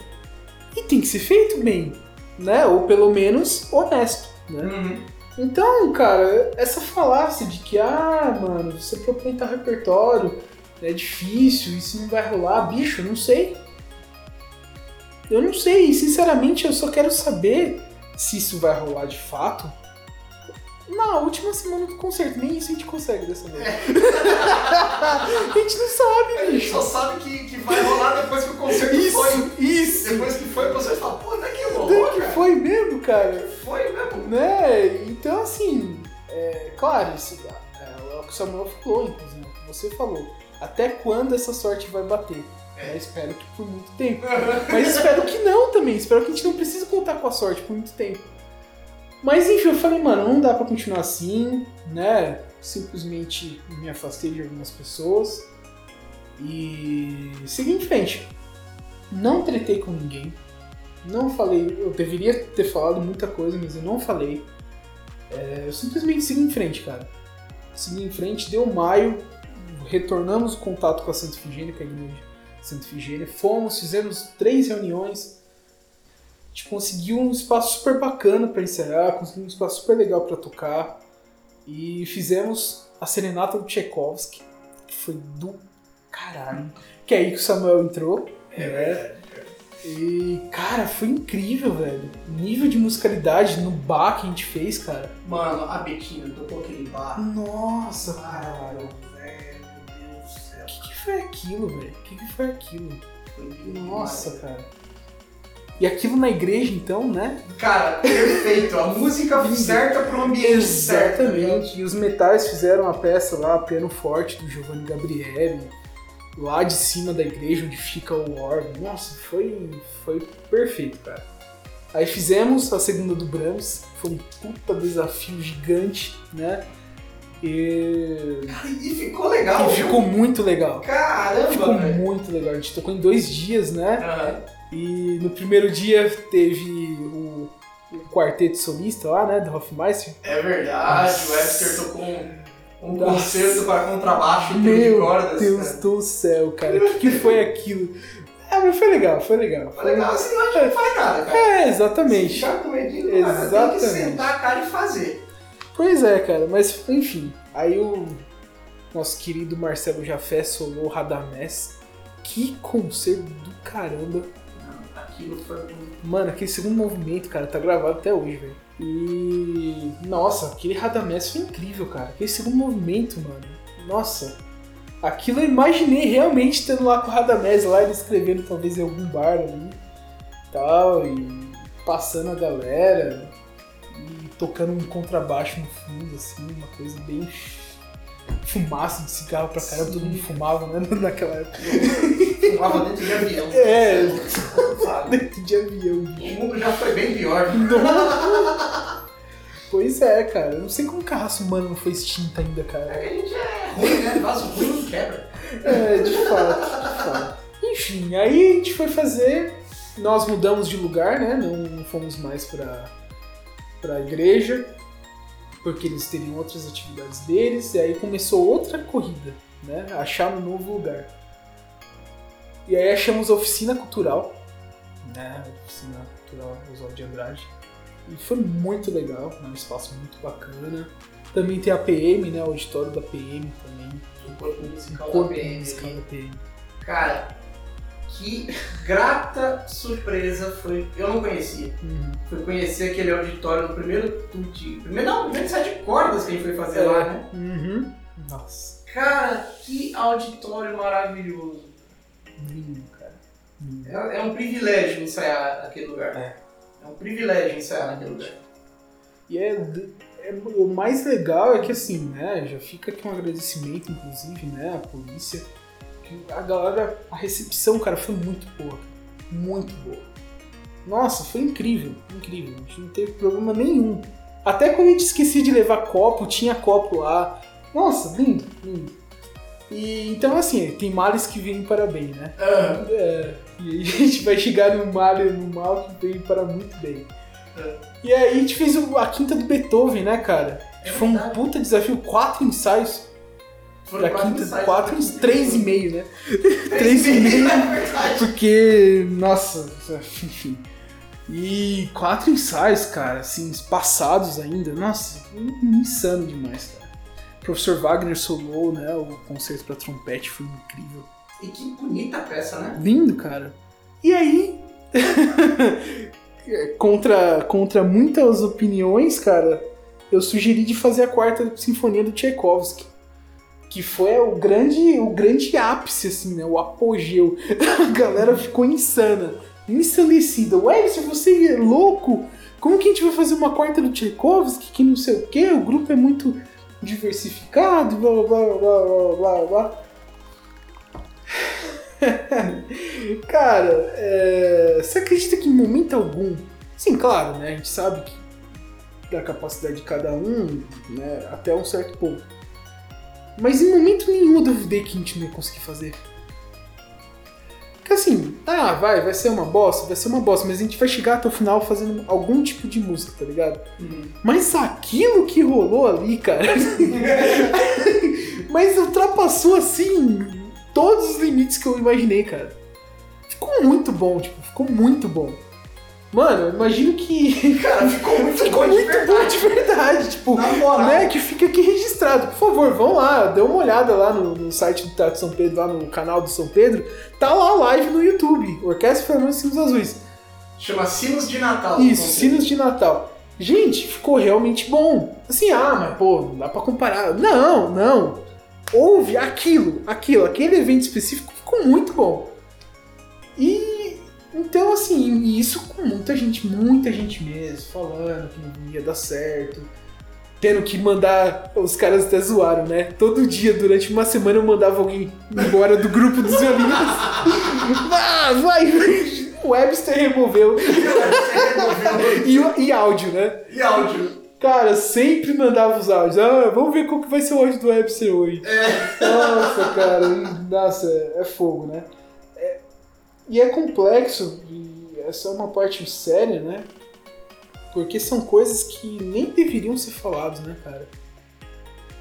E tem que ser feito bem, né? Ou pelo menos honesto, né? Uhum. Então, cara, essa falácia de que, ah, mano, você propõe tal repertório, é difícil, isso não vai rolar, bicho, não sei. Eu não sei, e sinceramente eu só quero saber se isso vai rolar de fato na última semana do concerto. Nem isso a gente consegue dessa vez. a gente não sabe, A gente bicho. só sabe que, que vai rolar depois que o concerto Isso, foi. isso. Depois que foi o concerto, fala, pô, não é que rolou, Então que cara. foi mesmo, cara. Foi mesmo. Né? Então, assim, é, claro, isso é, é o que o Samuel falou, inclusive, o que você falou. Até quando essa sorte vai bater? É. Espero que por muito tempo. Mas espero que não também. Espero que a gente não precise contar com a sorte por muito tempo. Mas enfim, eu falei, mano, não dá pra continuar assim, né? Simplesmente me afastei de algumas pessoas e segui em frente. Não tretei com ninguém. Não falei. Eu deveria ter falado muita coisa, mas eu não falei. É, eu simplesmente segui em frente, cara. Segui em frente, deu maio, retornamos o contato com a Santa Figênia, com a igreja Santa Figênia. Fomos, fizemos três reuniões. A gente conseguiu um espaço super bacana para ensaiar, conseguimos um espaço super legal para tocar. E fizemos a Serenata do Tchaikovsky, que foi do caralho. Que é aí que o Samuel entrou. É né? E, cara, foi incrível, velho. O nível de musicalidade no bar que a gente fez, cara. Mano, a Betina tocou aquele bar. Nossa, cara. velho, meu Deus do céu. O que, que foi aquilo, velho? O que, que foi aquilo? Foi Nossa, demais. cara. E aquilo na igreja, então, né? Cara, perfeito. A música certa pro ambiente certo. Exatamente. E os metais fizeram a peça lá, Piano Forte, do Giovanni Gabriele, lá de cima da igreja onde fica o órgão. Nossa, foi, foi perfeito, cara. Aí fizemos a segunda do Brahms, foi um puta desafio gigante, né? E, e ficou legal. e ficou muito legal. Caramba, Ficou velho. muito legal. A gente tocou em dois dias, né? Aham. E no primeiro dia teve o, o quarteto solista lá, né? Do Hofmeister. É verdade, o Webster tocou um, um Nossa. concerto para contrabaixo e de Meu cordas. Deus cara. do céu, cara. O que, que foi aquilo? Ah, mas foi legal, foi legal. Foi legal, assim não não faz nada, cara. É, exatamente. Ficar com medinho, cara, tem que Exatamente. sentar a cara e fazer. Pois é, cara, mas enfim. Aí o nosso querido Marcelo Jafé solou Radamés. Que concerto do caramba. Aquilo foi Mano, aquele segundo movimento, cara, tá gravado até hoje, velho. E. Nossa, aquele Radamés foi incrível, cara. Aquele segundo movimento, mano. Nossa. Aquilo eu imaginei realmente estando lá com o Radamés lá, ele escrevendo talvez em algum bar ali. Tal, e passando a galera. E tocando um contrabaixo no fundo, assim, uma coisa bem. Fumaça de cigarro pra caramba, todo mundo fumava, né? Naquela época. fumava dentro de avião. É. Sabe? Dentro de avião, O mundo já foi bem pior. Pois é, cara. Eu não sei como que a raça humana não foi extinta ainda, cara. A gente é ruim, né? Vaso ruim não quebra. É, de fato, de fato. Enfim, aí a gente foi fazer. Nós mudamos de lugar, né? Não fomos mais pra, pra igreja, porque eles teriam outras atividades deles. E aí começou outra corrida, né? Achar um novo lugar. E aí achamos a oficina cultural, né? A oficina cultural Oswaldo de Andrade. E foi muito legal, é um espaço muito bacana. Também tem a PM, né? O auditório da PM também. O corpo musical Corpo da PM. musical da PM. Cara, que grata surpresa foi. Eu não conhecia. Uhum. Fui conhecer aquele auditório no primeiro tuti. Primeiro não, primeiro set de cordas que a gente foi fazer lá, né? Uhum. Nossa, Cara, que auditório maravilhoso. lindo, cara. Lindo. É, é um privilégio ensaiar naquele lugar. É. É um privilégio ensaiar naquele lugar. E é, é- o mais legal é que assim, né? Já fica aqui um agradecimento, inclusive, né? À polícia. A galera, a recepção, cara, foi muito boa. Muito boa. Nossa, foi incrível, incrível. A gente não teve problema nenhum. Até quando a gente esquecia de levar copo, tinha copo lá. Nossa, lindo, lindo. E então assim, tem males que vêm para bem, né? Aham. É, e a gente vai chegar no mal, no mal que veio para muito bem. É. E aí a gente fez a quinta do Beethoven, né, cara? É Foi um puta desafio, quatro ensaios pra quinta, quatro, uns três e meio, né? Três e meio. É. Porque, nossa, enfim. E quatro ensaios, cara, assim, passados ainda. Nossa, insano demais, cara. O professor Wagner solou, né? O concerto pra trompete foi incrível. E que bonita peça, né? Lindo, cara. E aí, contra, contra muitas opiniões, cara, eu sugeri de fazer a quarta sinfonia do Tchaikovsky. Que foi o grande, o grande ápice, assim, né? O apogeu. A galera ficou insana, ensandecida. Ué, se você é louco, como que a gente vai fazer uma quarta do Tchaikovsky? Que não sei o quê, o grupo é muito diversificado, blá blá blá blá blá blá. Cara, é, você acredita que em momento algum. Sim, claro, né? A gente sabe que da capacidade de cada um, né? Até um certo ponto. Mas em momento nenhum eu duvidei que a gente não ia conseguir fazer. Porque assim, ah, vai, vai ser uma bosta, vai ser uma bosta, mas a gente vai chegar até o final fazendo algum tipo de música, tá ligado? Uhum. Mas aquilo que rolou ali, cara. mas ultrapassou assim todos os limites que eu imaginei, cara. Ficou muito bom, tipo, ficou muito bom. Mano, imagino que. Cara, ficou muito ficou bom de muito bom verdade. de verdade. Tipo, né, que fica aqui registrado. Por favor, vão lá, dê uma olhada lá no, no site do Teatro São Pedro, lá no canal do São Pedro. Tá lá a live no YouTube. Orquestra Fernando Sinos Azuis. Chama Sinos de Natal. Isso, Sinos de Natal. Gente, ficou realmente bom. Assim, ah, mas pô, não dá pra comparar. Não, não. Houve aquilo, aquilo, aquele evento específico ficou muito bom. E então, assim, e isso com muita gente, muita gente mesmo, falando que não ia dar certo. Tendo que mandar. Os caras até zoaram, né? Todo dia, durante uma semana, eu mandava alguém embora do grupo dos violinistas. Vá, vai. O Webster removeu. E, e áudio, né? E áudio. Cara, sempre mandava os áudios. Ah, vamos ver qual que vai ser o áudio do Webster hoje. Nossa, cara. Nossa, é, é fogo, né? E é complexo, e essa é uma parte séria, né? Porque são coisas que nem deveriam ser faladas, né, cara?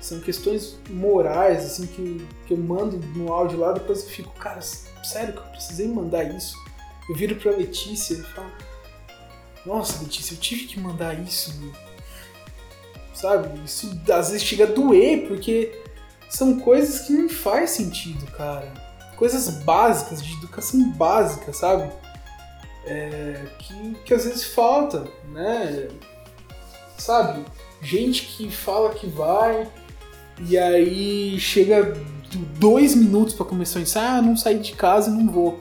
São questões morais, assim, que, que eu mando no áudio lá, depois eu fico, cara, sério que eu precisei mandar isso? Eu viro pra Letícia e falo, nossa, Letícia, eu tive que mandar isso, meu. Sabe? Isso às vezes chega a doer, porque são coisas que não faz sentido, cara. Coisas básicas, de educação básica, sabe? É, que, que às vezes falta, né? Sabe? Gente que fala que vai e aí chega dois minutos pra começar a ensaio, ah, não saí de casa e não vou.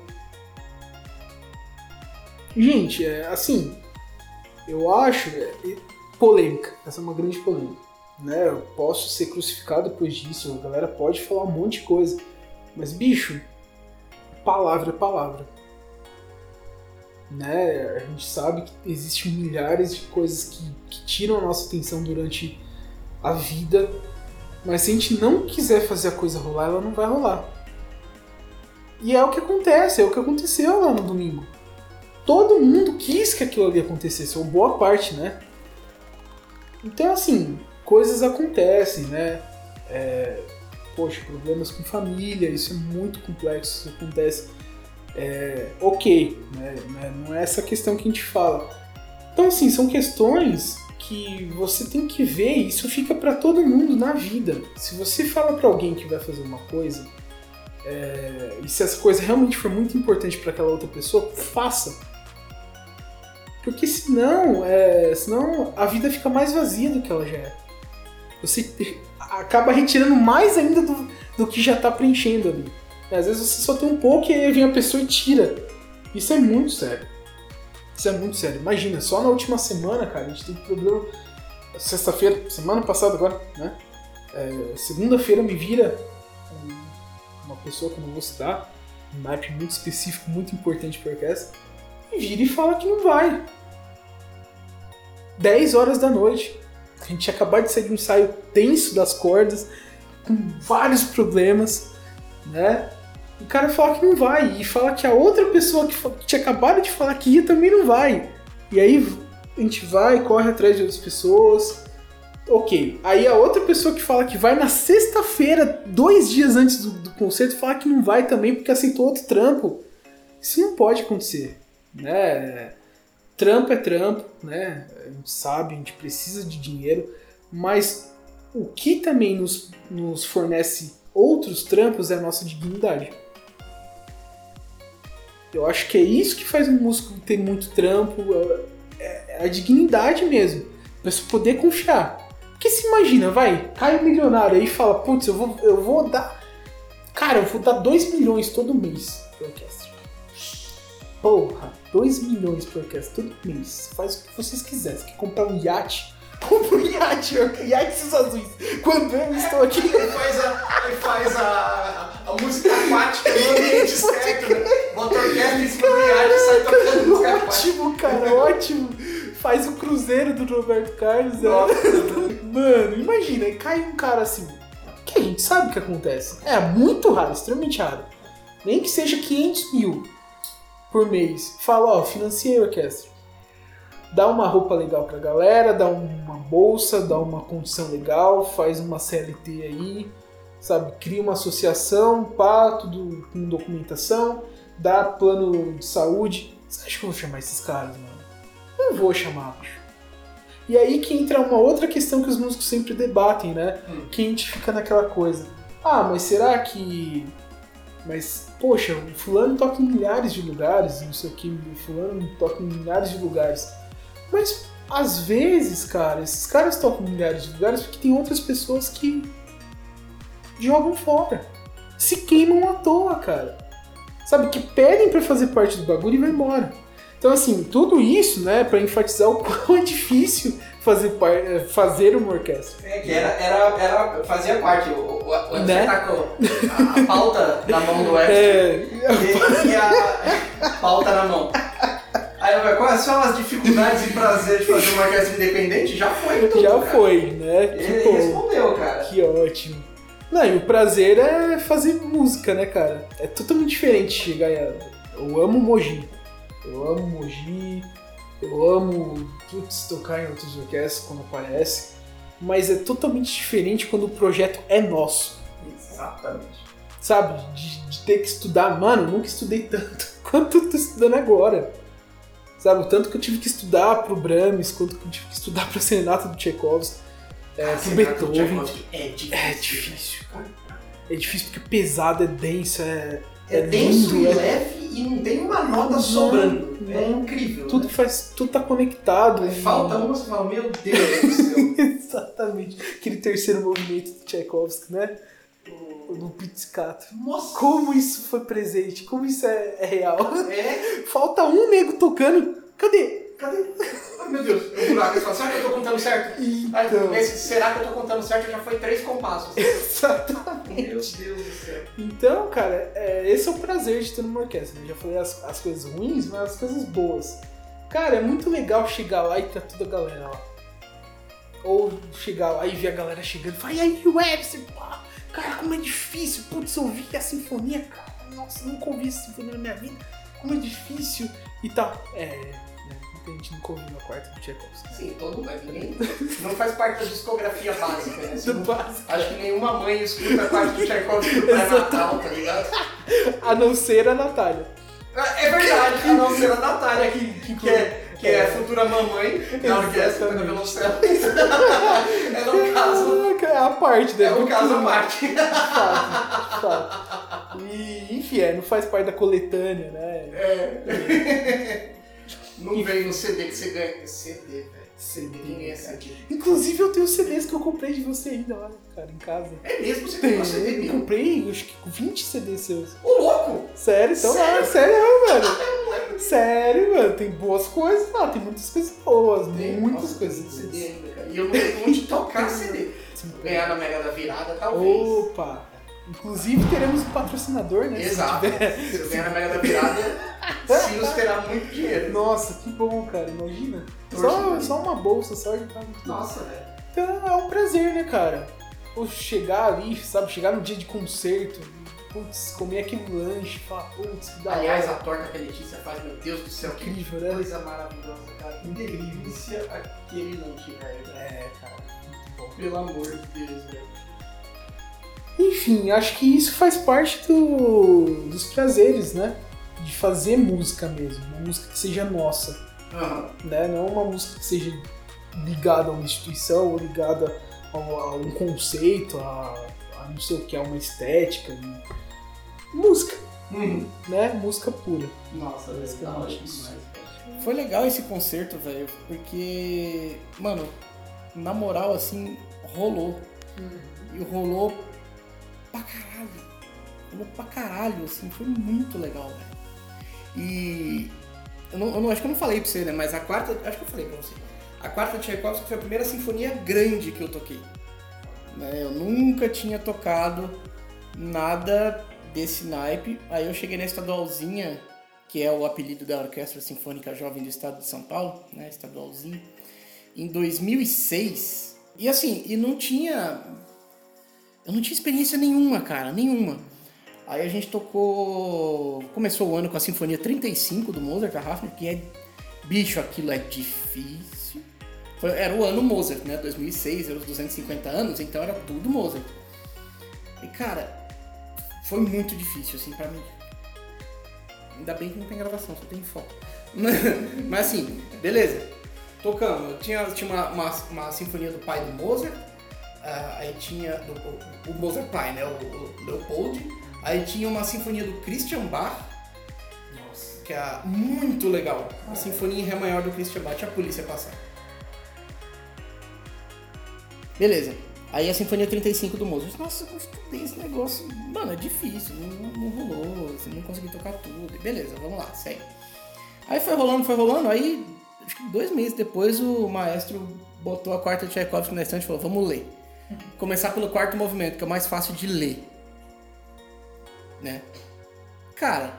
Gente, é assim, eu acho é, é polêmica, essa é uma grande polêmica, né? Eu posso ser crucificado depois disso, a galera pode falar um monte de coisa, mas bicho, palavra é palavra. Né? A gente sabe que existem milhares de coisas que, que tiram a nossa atenção durante a vida, mas se a gente não quiser fazer a coisa rolar, ela não vai rolar. E é o que acontece, é o que aconteceu lá no domingo. Todo mundo quis que aquilo ali acontecesse, ou boa parte, né? Então, assim, coisas acontecem, né? É, poxa, problemas com família, isso é muito complexo, isso acontece. É, ok, né? não é essa questão que a gente fala. Então, assim, são questões que você tem que ver isso fica para todo mundo na vida. Se você fala para alguém que vai fazer uma coisa, é, e se essa coisa realmente for muito importante para aquela outra pessoa, faça. Porque senão, é, senão a vida fica mais vazia do que ela já é. Você acaba retirando mais ainda do, do que já está preenchendo ali. Às vezes você só tem um pouco e aí vem a pessoa e tira. Isso é muito sério. Isso é muito sério. Imagina, só na última semana, cara, a gente teve problema. Sexta-feira, semana passada agora, né? É, Segunda-feira me vira um- uma pessoa que eu não vou citar, um map muito específico, muito importante para orquestra, e vira e fala que não vai. 10 horas da noite. A gente tinha acabado de sair de um ensaio tenso das cordas, com vários problemas, né? O cara fala que não vai, e fala que a outra pessoa que que tinha acabado de falar que ia também não vai. E aí a gente vai, corre atrás de outras pessoas. Ok. Aí a outra pessoa que fala que vai na sexta-feira, dois dias antes do, do concerto, fala que não vai também porque aceitou outro trampo. Isso não pode acontecer, né? Trampo é trampo, né? A gente sabe, a gente precisa de dinheiro, mas o que também nos, nos fornece outros trampos é a nossa dignidade. Eu acho que é isso que faz um músico ter muito trampo, é, é a dignidade mesmo. A pessoa poder confiar. Porque se imagina, vai, cai um milionário aí e fala, putz, eu vou, eu vou dar. Cara, eu vou dar 2 milhões todo mês pra orquestra. Porra, 2 milhões pra orquestra todo mês. Faz o que vocês quiserem. Você quer comprar um iate? Compra um iate, iate seus azuis. Quando eu estou aqui. Ele faz a, ele faz a, a música aquática no ambiente certo, né? Bota orquestra em cima do iate e sai tocando música. Ótimo, cara, ótimo. Faz o cruzeiro do Roberto Carlos. né? Nossa, Mano, imagina, cai um cara assim. Que a gente sabe o que acontece. É muito raro, extremamente raro. Nem que seja 500 mil. Por mês. Fala, ó, financiei a orquestra. Dá uma roupa legal pra galera, dá uma bolsa, dá uma condição legal, faz uma CLT aí, sabe? Cria uma associação, pá, tudo com documentação, dá plano de saúde. Você acha que eu vou chamar esses caras, mano? Não vou chamar, bicho. E aí que entra uma outra questão que os músicos sempre debatem, né? Hum. Que a gente fica naquela coisa. Ah, mas será que. Mas, poxa, o fulano toca em milhares de lugares, não sei o que, o fulano toca em milhares de lugares. Mas, às vezes, cara, esses caras tocam em milhares de lugares porque tem outras pessoas que jogam fora. Se queimam à toa, cara. Sabe, que pedem pra fazer parte do bagulho e vai embora. Então, assim, tudo isso, né, pra enfatizar o quão é difícil fazer, par- eh, fazer uma orquestra. É, que era, era, era, fazia parte. O, o, o Né? tá com a, pauta na mão do Webster É, e, e a pauta na mão. Aí, eu, quais são as dificuldades e prazeres de fazer uma orquestra independente? Já foi tudo, já cara. foi, né? Ele Tipo, respondeu, cara. Que ótimo. Não, e o prazer é fazer música, né, cara? É totalmente diferente chegar. Eu amo Mogi. Eu amo Mogi. Eu amo, putz, tocar em outras orquestras quando aparece. Mas é totalmente diferente quando o projeto é nosso. Exatamente. Sabe? De, de ter que estudar. Mano, eu nunca estudei tanto quanto eu tô estudando agora. Sabe? O tanto que eu tive que estudar pro Brahms, quanto que eu tive que estudar pra Serenata do Tchaikovsky, é, Ah, pro Serenata do Beethoven. Tchaikovsky É difícil. É difícil, cara. É difícil porque é pesado, é denso, é. É, É denso lindo, e é- leve e não tem uma nota Não, sobrando. não. É incrível. Tudo né? faz. Tudo tá conectado. Aí Falta uma, você fala, meu Deus do céu. Exatamente. Aquele terceiro movimento do Tchaikovsky, né? O do pizzicato. Nossa. Como isso foi presente, como isso é, é real. É. Falta um nego tocando. Cadê? Cadê? Ai, meu Deus. Eu buraco. Será que eu tô contando certo? Aí, Então. nesse, será que eu tô contando certo? Já foi três compassos. Exatamente. Meu Deus do céu. Então, cara, é, esse é o prazer de ter uma orquestra. né? Já falei as, as coisas ruins, mas as coisas boas. Cara, é muito legal chegar lá e tá toda a galera lá. Ou chegar lá e ver a galera chegando e falar, e aí, Webster, pá, cara, como é difícil, putz, ouvir a sinfonia, cara, nossa, nunca ouvi essa sinfonia na minha vida, como é difícil e tal. É, muita gente nunca ouviu a quarta do Tchaikovsky. Sim, todo mundo. Ninguém. Não faz parte da discografia básica, né? Do básico. Acho que nenhuma mãe escuta a parte do Tchaikovsky do pré-natal, tá ligado? A não ser a Natália. É verdade, a não ser a Natália, que, que, que é, que é a futura mamãe da orquestra Exatamente. violoncelo. é no caso. É a parte, né? É um caso Do- parte. De fato, de fato. E, enfim, é, não faz parte da coletânea, né? É. Não vem no CD que você ganha. CD, velho. CD, é cara. CD. Inclusive, eu tenho CDs que eu comprei de você ainda lá, cara, em casa. É mesmo? Você Tem, comprou CD eu mesmo? comprei, acho que 20 CDs seus. Ô, louco! Sério, então Sério? lá, sério, mano. Sério, mano, tem boas coisas lá, tem muitas coisas boas, Tem, muitas nossa, coisas. CD ainda, cara. E eu não tenho onde tocar CD. Ganhar na Mega da Virada, talvez. Opa! Inclusive teremos um patrocinador, né? Exato. Se eu ganhar na Mega da Virada, Silas terá muito dinheiro. Nossa, que bom, cara, imagina. Só, só uma bolsa, só tá bom. Nossa, velho. Então é um prazer, né, cara? Pô, chegar ali, sabe? Chegar no dia de concerto, putz, comer aquele lanche, falar, putz, que da Aliás, a hora. torta que a Letícia faz, meu Deus do céu, que Incrível, né? coisa maravilhosa, cara. Que delícia aquele lanche, velho. É, cara, muito bom. Pelo amor de Deus, velho. Enfim, acho que isso faz parte do, dos prazeres, né? De fazer música mesmo, uma música que seja nossa, Aham. né? Não uma música que seja ligada a uma instituição ou ligada a, a um conceito, a, a não sei o que, a uma estética. Música, Uhum. né? Música pura. Nossa, que tá eu ótimo acho. demais. Foi legal esse concerto, velho, porque, mano, na moral, assim, rolou. E rolou pra caralho. Rolou pra caralho, assim, foi muito legal, velho. E eu não, eu não- acho que eu não falei pra você, né? Mas a quarta, acho que eu falei pra você. A quarta Tchaikovsky foi a primeira sinfonia grande que eu toquei. Né? Eu nunca tinha tocado nada desse naipe. Aí eu cheguei na estadualzinha, que é o apelido da Orquestra Sinfônica Jovem do Estado de São Paulo, né? Estadualzinho, em 2006. E assim, e não tinha. Eu não tinha experiência nenhuma, cara, nenhuma. Aí a gente tocou. Começou o ano com a Sinfonia 35 do Mozart, a Hafner, que é. Bicho, aquilo é difícil. Foi- era o ano Mozart, né? 2006, era os 250 anos, então era tudo Mozart. E cara, foi muito difícil, assim, pra mim. Ainda bem que não tem gravação, só tem foto. Mas assim, beleza. Tocamos. Eu tinha, tinha uma, uma, uma sinfonia do pai do Mozart. Ah, aí tinha o, o Mozart pai, né? O, o Leopold. Aí tinha uma sinfonia do Christian Bach, Nossa. que é muito legal. A sinfonia em Ré maior do Christian Bach, tinha a polícia passar. Beleza. Aí a Sinfonia 35 do Mozart. Nossa, eu estudei esse negócio. Mano, é difícil, não, não rolou, não consegui tocar tudo. Beleza, vamos lá, segue. Aí foi rolando, foi rolando, aí acho que dois meses depois o maestro botou a quarta de Tchaikovsky na estante e falou, vamos ler. Começar pelo quarto movimento, que é o mais fácil de ler. Né? Cara,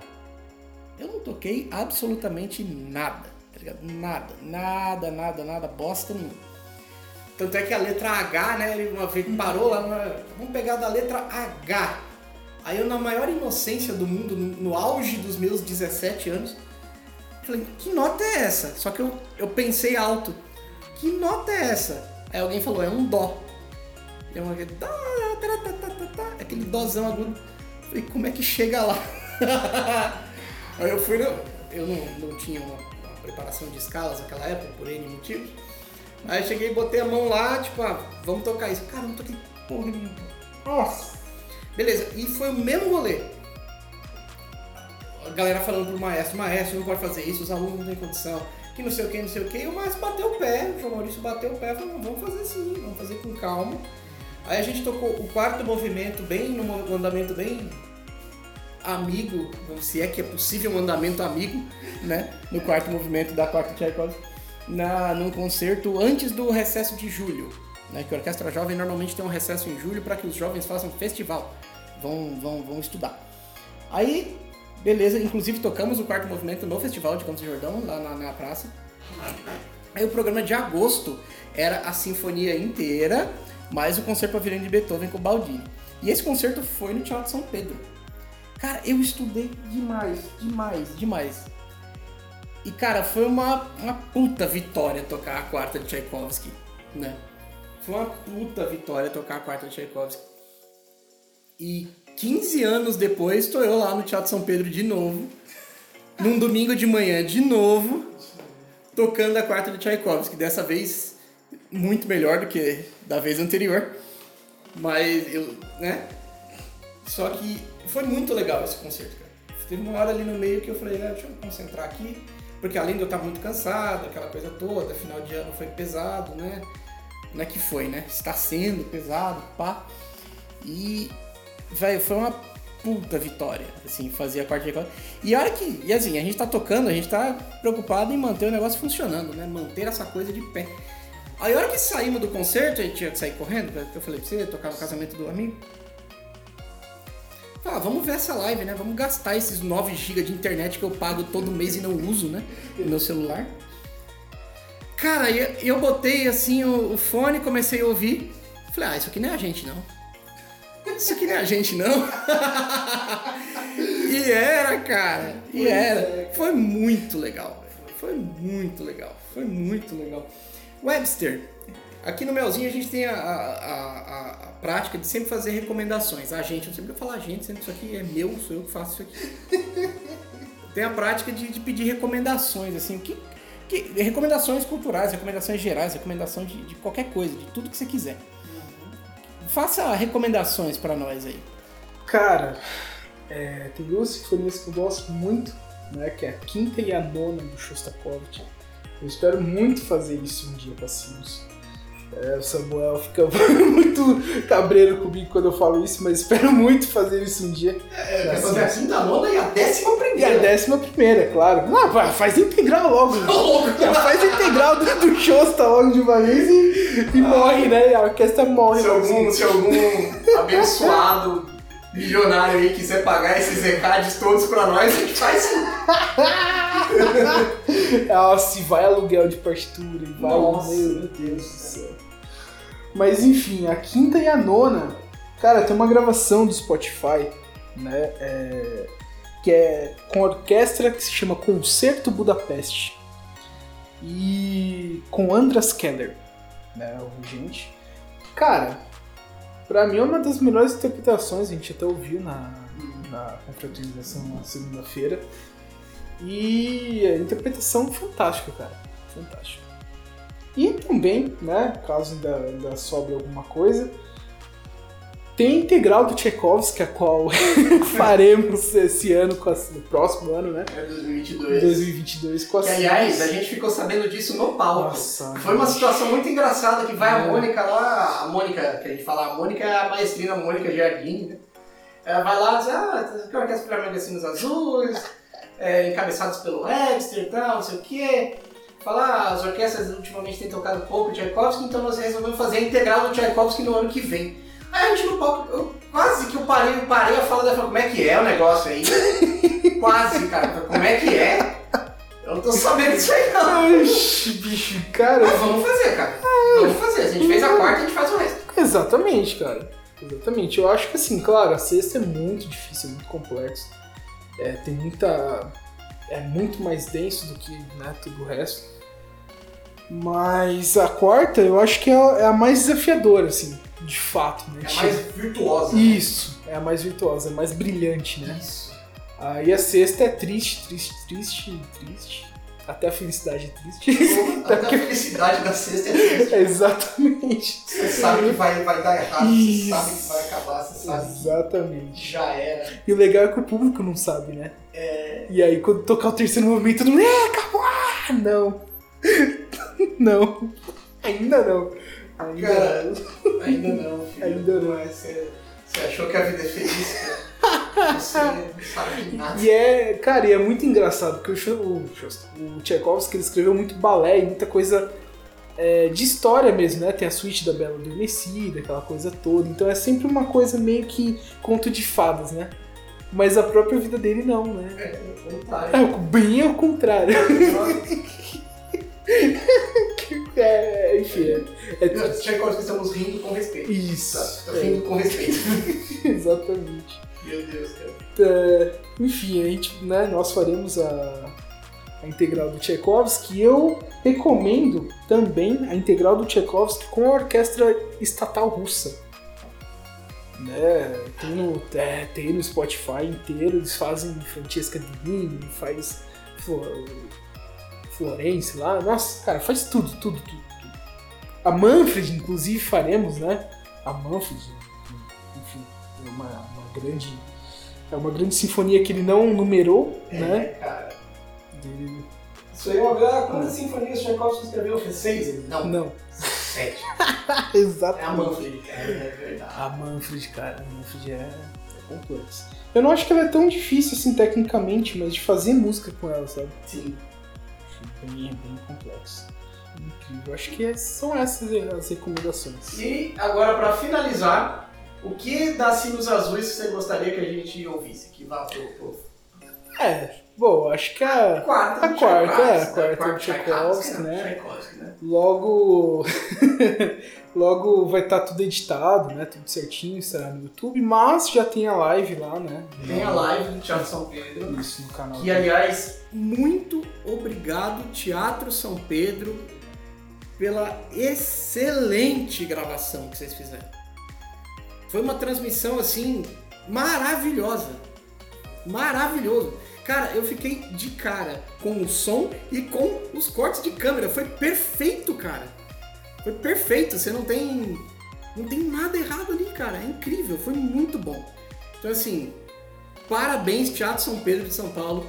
eu não toquei absolutamente nada, tá ligado? Nada, nada, nada, nada, bosta nenhuma. Tanto é que a letra H, né, ele uma vez parou lá, na- vamos pegar da letra H. Aí eu, na maior inocência do mundo, no, no auge dos meus 17 anos, falei, que nota é essa? Só que eu, eu pensei alto, que nota é essa? Aí alguém falou, é um dó. E eu falei, dó, tá, tá, tá, aquele dózão agudo. Falei, como é que chega lá? Aí eu fui, no, eu não, não tinha uma, uma preparação de escalas naquela época, por N motivos. Aí eu cheguei e botei a mão lá, tipo, ah, vamos tocar isso. Cara, eu não toquei porra nenhuma. Nossa! Beleza, e foi o mesmo rolê. A galera falando pro maestro, maestro, não pode fazer isso, os alunos não têm condição, que não sei o que, não sei o que. E o maestro bateu o pé, o João Maurício bateu o pé e falou, não, vamos fazer sim, vamos fazer com calma. Aí a gente tocou o quarto movimento, bem no andamento bem amigo, se é que é possível um andamento amigo, né? No quarto movimento da quarta Tchaikovsky, na, num concerto antes do recesso de julho, né? Que a Orquestra Jovem normalmente tem um recesso em julho para que os jovens façam festival, vão, vão, vão estudar. Aí, beleza, inclusive tocamos o quarto movimento no Festival de Campos de Jordão, lá na, na praça. Aí o programa de agosto era a sinfonia inteira, mais o concerto para violino de Beethoven com o Baldini. E esse concerto foi no Teatro São Pedro. Cara, eu estudei demais, demais, demais. E cara, foi uma, uma puta vitória tocar a quarta de Tchaikovsky, né? Foi uma puta vitória tocar a quarta de Tchaikovsky. E 15 anos depois, estou eu lá no Teatro São Pedro de novo, num domingo de manhã de novo, tocando a quarta de Tchaikovsky. Dessa vez, muito melhor do que da vez anterior. Mas eu, né? Só que foi muito legal esse concerto, cara. Teve uma hora ali no meio que eu falei, ah, deixa eu me concentrar aqui. Porque além de eu estar muito cansado, aquela coisa toda, final de ano foi pesado, né? Não é que foi, né? Está sendo pesado, pá. E, velho, foi uma puta vitória, assim, fazer a quarta de recorde. E a hora que, e assim, a gente tá tocando, a gente tá preocupado em manter o negócio funcionando, né? Manter essa coisa de pé. Aí a hora que saímos do concerto, a gente tinha que sair correndo, né? eu falei pra você, tocar no casamento do amigo. Ah, vamos ver essa live, né? Vamos gastar esses 9 GB de internet que eu pago todo mês e não uso, né? No meu celular. Cara, eu, eu botei assim o, o fone, comecei a ouvir. Falei, ah, isso aqui não é a gente não. Isso aqui não é a gente não. e era, cara. E era. Foi muito legal. Foi muito legal. Foi muito legal. Webster, aqui no Melzinho a gente tem a, a, a- a prática de sempre fazer recomendações. A gente, eu sempre vou falar a gente, sempre isso aqui é meu, sou eu que faço isso aqui. tem a prática de, de pedir recomendações, assim, que, que- recomendações culturais, recomendações gerais, recomendação de, de qualquer coisa, de tudo que você quiser. Faça recomendações pra nós aí. Cara, é, tem duas sinfonias que eu gosto muito, né? Que é a quinta e a nona do Shostakovich. Eu espero muito fazer isso um dia Sims. É, o Samuel fica muito cabreiro comigo quando eu falo isso, mas espero muito fazer isso um dia. É, quer fazer a quinta nona e a décima E a primeira. décima primeira, claro. Ah, faz integral logo. Já faz integral do, do Shosta logo de uma vez e, e morre, né? A orquestra morre. Se algum, assim. se algum abençoado milionário aí quiser pagar esses recados todos pra nós, a gente faz. Nossa, vai aluguel de partitura, e vai. Nossa, meu Deus do céu. Mas enfim, a quinta e a nona. Cara, tem uma gravação do Spotify né? É, que é com orquestra que se chama Concerto Budapeste e com Andras Keller, né? O regente. Cara, pra mim é uma das melhores interpretações, a gente até ouviu na, na confraternização na segunda-feira. E a interpretação fantástica, cara. Fantástica. E também, né, caso ainda, ainda sobre alguma coisa, tem a integral do Tchaikovsky, a qual faremos esse ano, com a, no próximo ano, né? É 2022. 2022 com a Que, aliás, a gente ficou sabendo disso no palco. Nossa, Foi uma situação muito engraçada que vai a É. Mônica lá, a Mônica, que a gente fala, a Mônica é a maestrina Mônica Jardim, né? Ela vai lá e diz, ah, que orquestra Filarmônica Sinos Azuis, é, encabeçados pelo Webster e tal, não sei o quê. Fala, ah, as orquestras ultimamente têm tocado pouco Tchaikovsky, então nós resolvemos fazer a integral do Tchaikovsky no ano que vem. Aí a gente no palco, eu, quase que eu parei, eu parei a fala dela, como é que é o negócio aí? quase, cara, como é que é? Eu não tô sabendo disso aí não. Oxi, bicho, cara. Mas vamos fazer, cara. Vamos fazer. Se a gente fez a quarta, a gente faz o resto. Exatamente, cara. Exatamente. Eu acho que assim, claro, a sexta é muito difícil, é muito complexo. É, tem muita. É muito mais denso do que né, tudo o resto. Mas a quarta eu acho que é a, é a mais desafiadora, assim, de fato, né? É a mais virtuosa. Isso, é a mais virtuosa, é a mais brilhante, né? Isso. Aí a sexta é triste, triste, triste, triste. Até a felicidade é triste. Até a felicidade da sexta é triste. Exatamente. Você sabe que vai, vai dar errado, Isso. você sabe que vai acabar, você sabe que Exatamente. já era. E o legal é que o público não sabe, né? É, E aí quando tocar o terceiro movimento, todo mundo, é, acabou! Ah, não. não. Ainda não. Ainda Cara, não. ainda não, filho. Ainda não. Mas Você, você achou que a vida é feliz? Você não sabe de nada. E é, cara, e é muito engraçado, porque o, o, o Tchaikovsky ele escreveu muito balé e muita coisa é, de história mesmo, né? Tem a suíte da Bela Adormecida, aquela coisa toda. Então é sempre uma coisa meio que conto de fadas, né? Mas a própria vida dele não, né? É, vontade. É, o- bem ao contrário. É, enfim, é, é Nós, Tchaikovsky, estamos rindo com respeito. isso. Tá, tá rindo com respeito. É, exatamente. Meu Deus, cara. É, enfim, a gente, né, nós faremos a, a integral do Tchaikovsky. Eu recomendo também a integral do Tchaikovsky com a orquestra estatal russa. Né, tem, no, é, tem no Spotify inteiro, eles fazem Francesca Divini, faz Flo- Florence lá. Nossa, cara, faz tudo, tudo, tudo. tudo. A Manfred, inclusive, faremos, né? A Manfred, enfim, é uma, uma grande é uma grande sinfonia que ele não numerou, né? É, cara. Ele- Isso aí é uma grande. Quantas sinfonias Tchaikovsky escreveu? Fez seis? Não, Não. sete. Exato. É a Manfred, cara. É verdade. A Manfred, cara, a Manfred é, é complexa. Eu não acho que ela é tão difícil assim tecnicamente, mas de fazer música com ela, sabe? Sim. Bem, bem complexo. Incrível. Acho que é- são essas as recomendações. E agora, pra finalizar, o que das Sinos Azuis você gostaria que a gente ouvisse? Que vá pro, pro É, bom, acho que a, quarta A do quarta, Tchaikovsky, é, a né? quarta do Tchaikovsky, né? Né? logo logo vai estar tudo editado, né? Tudo certinho, estará no YouTube, mas já tem a live lá, né? Tem a live do Teatro São Pedro. Isso no canal. Que, aliás, Muito obrigado, Teatro São Pedro, pela excelente gravação que vocês fizeram. Foi uma transmissão assim maravilhosa. Maravilhoso. Cara, eu fiquei de cara com o som e com os cortes de câmera. Foi perfeito, cara. Foi perfeito. Você não tem não tem nada errado ali, cara. É incrível, foi muito bom. Então assim, parabéns Teatro São Pedro de São Paulo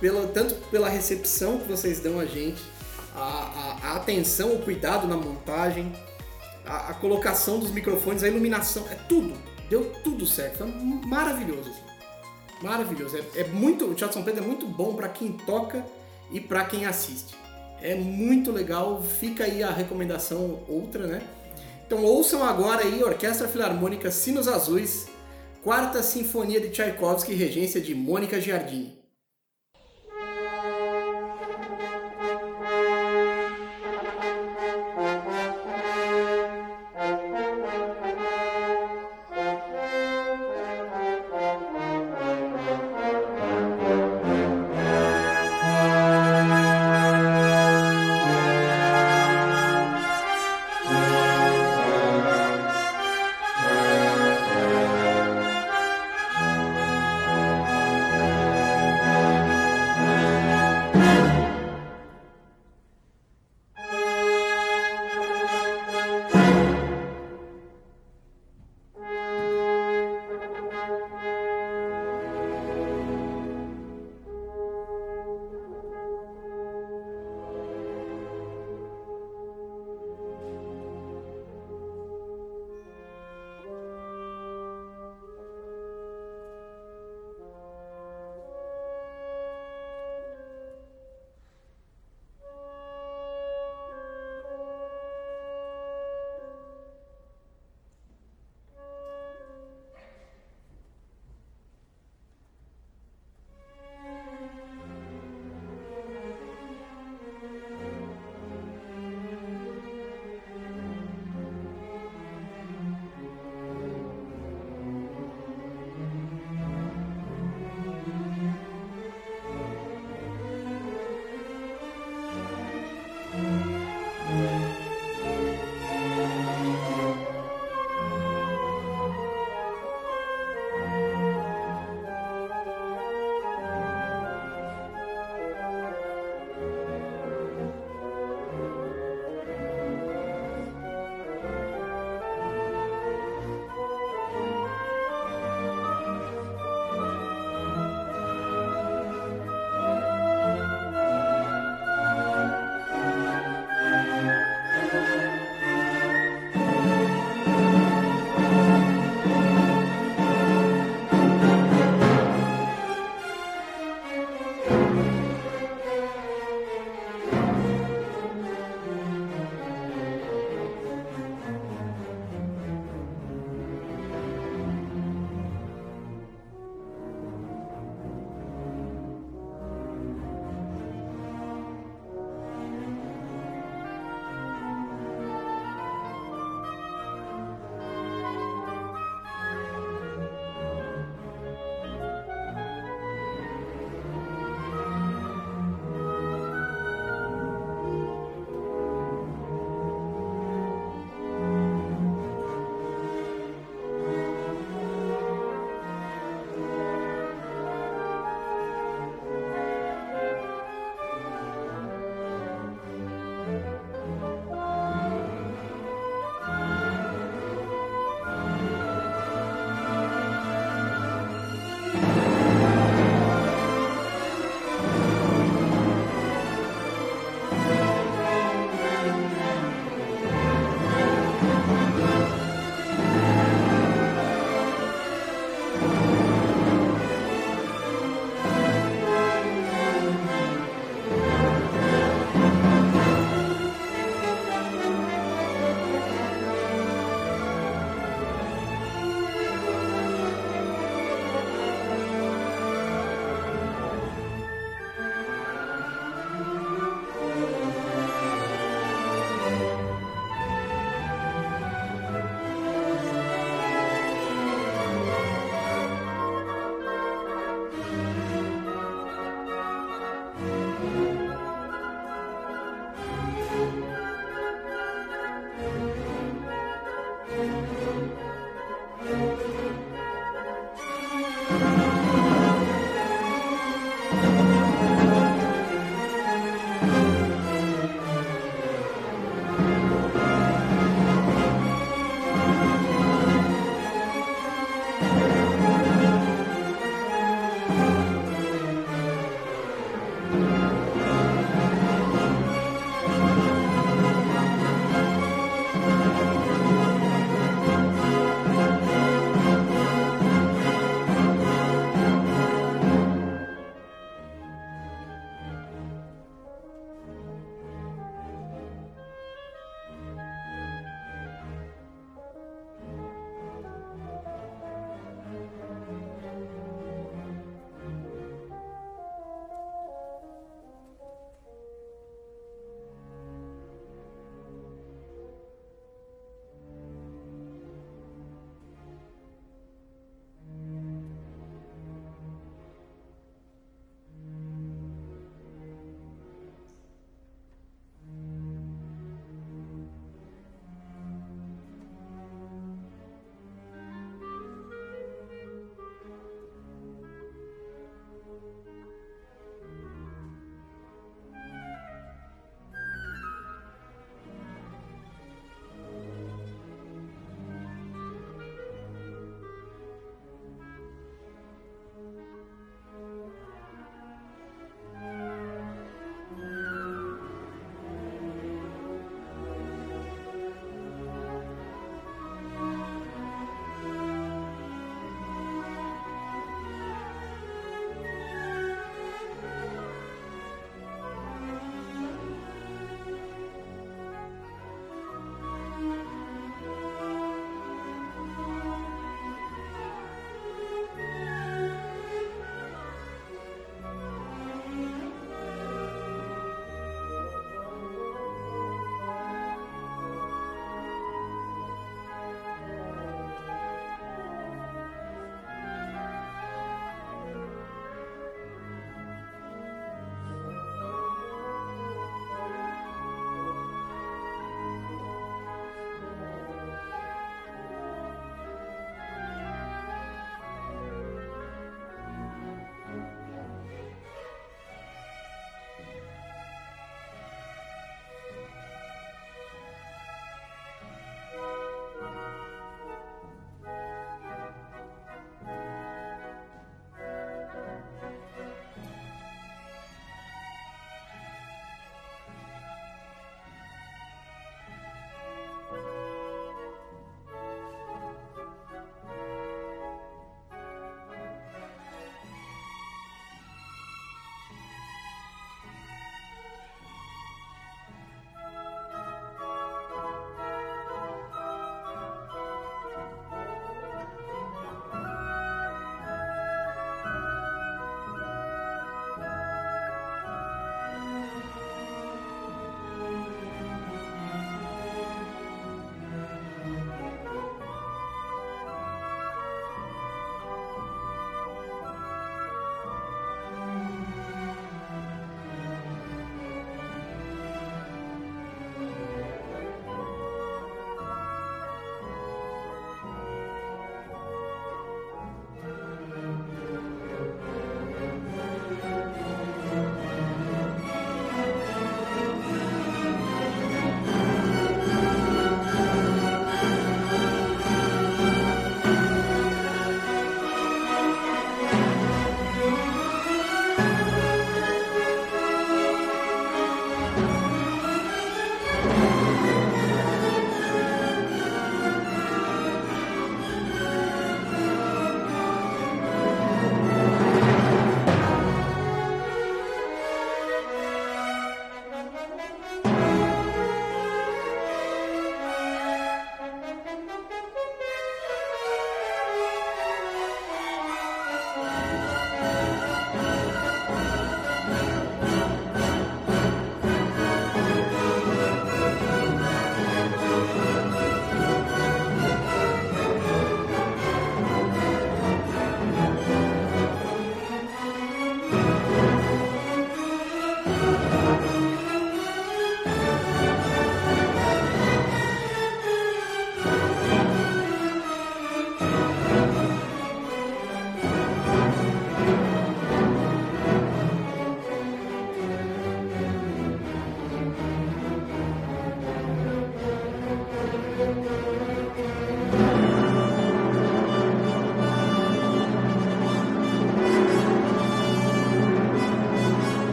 pela, tanto pela recepção que vocês dão a gente, a, a- a atenção, o cuidado na montagem, a, a colocação dos microfones, a iluminação, é tudo. Deu tudo certo. Foi maravilhoso. Maravilhoso. É, é muito, o Teatro São Pedro é muito bom para quem toca e para quem assiste. É muito legal. Fica aí a recomendação outra, né? Então ouçam agora aí Orquestra Filarmônica Sinos Azuis, Quarta Sinfonia de Tchaikovsky, regência de Mônica Giardini.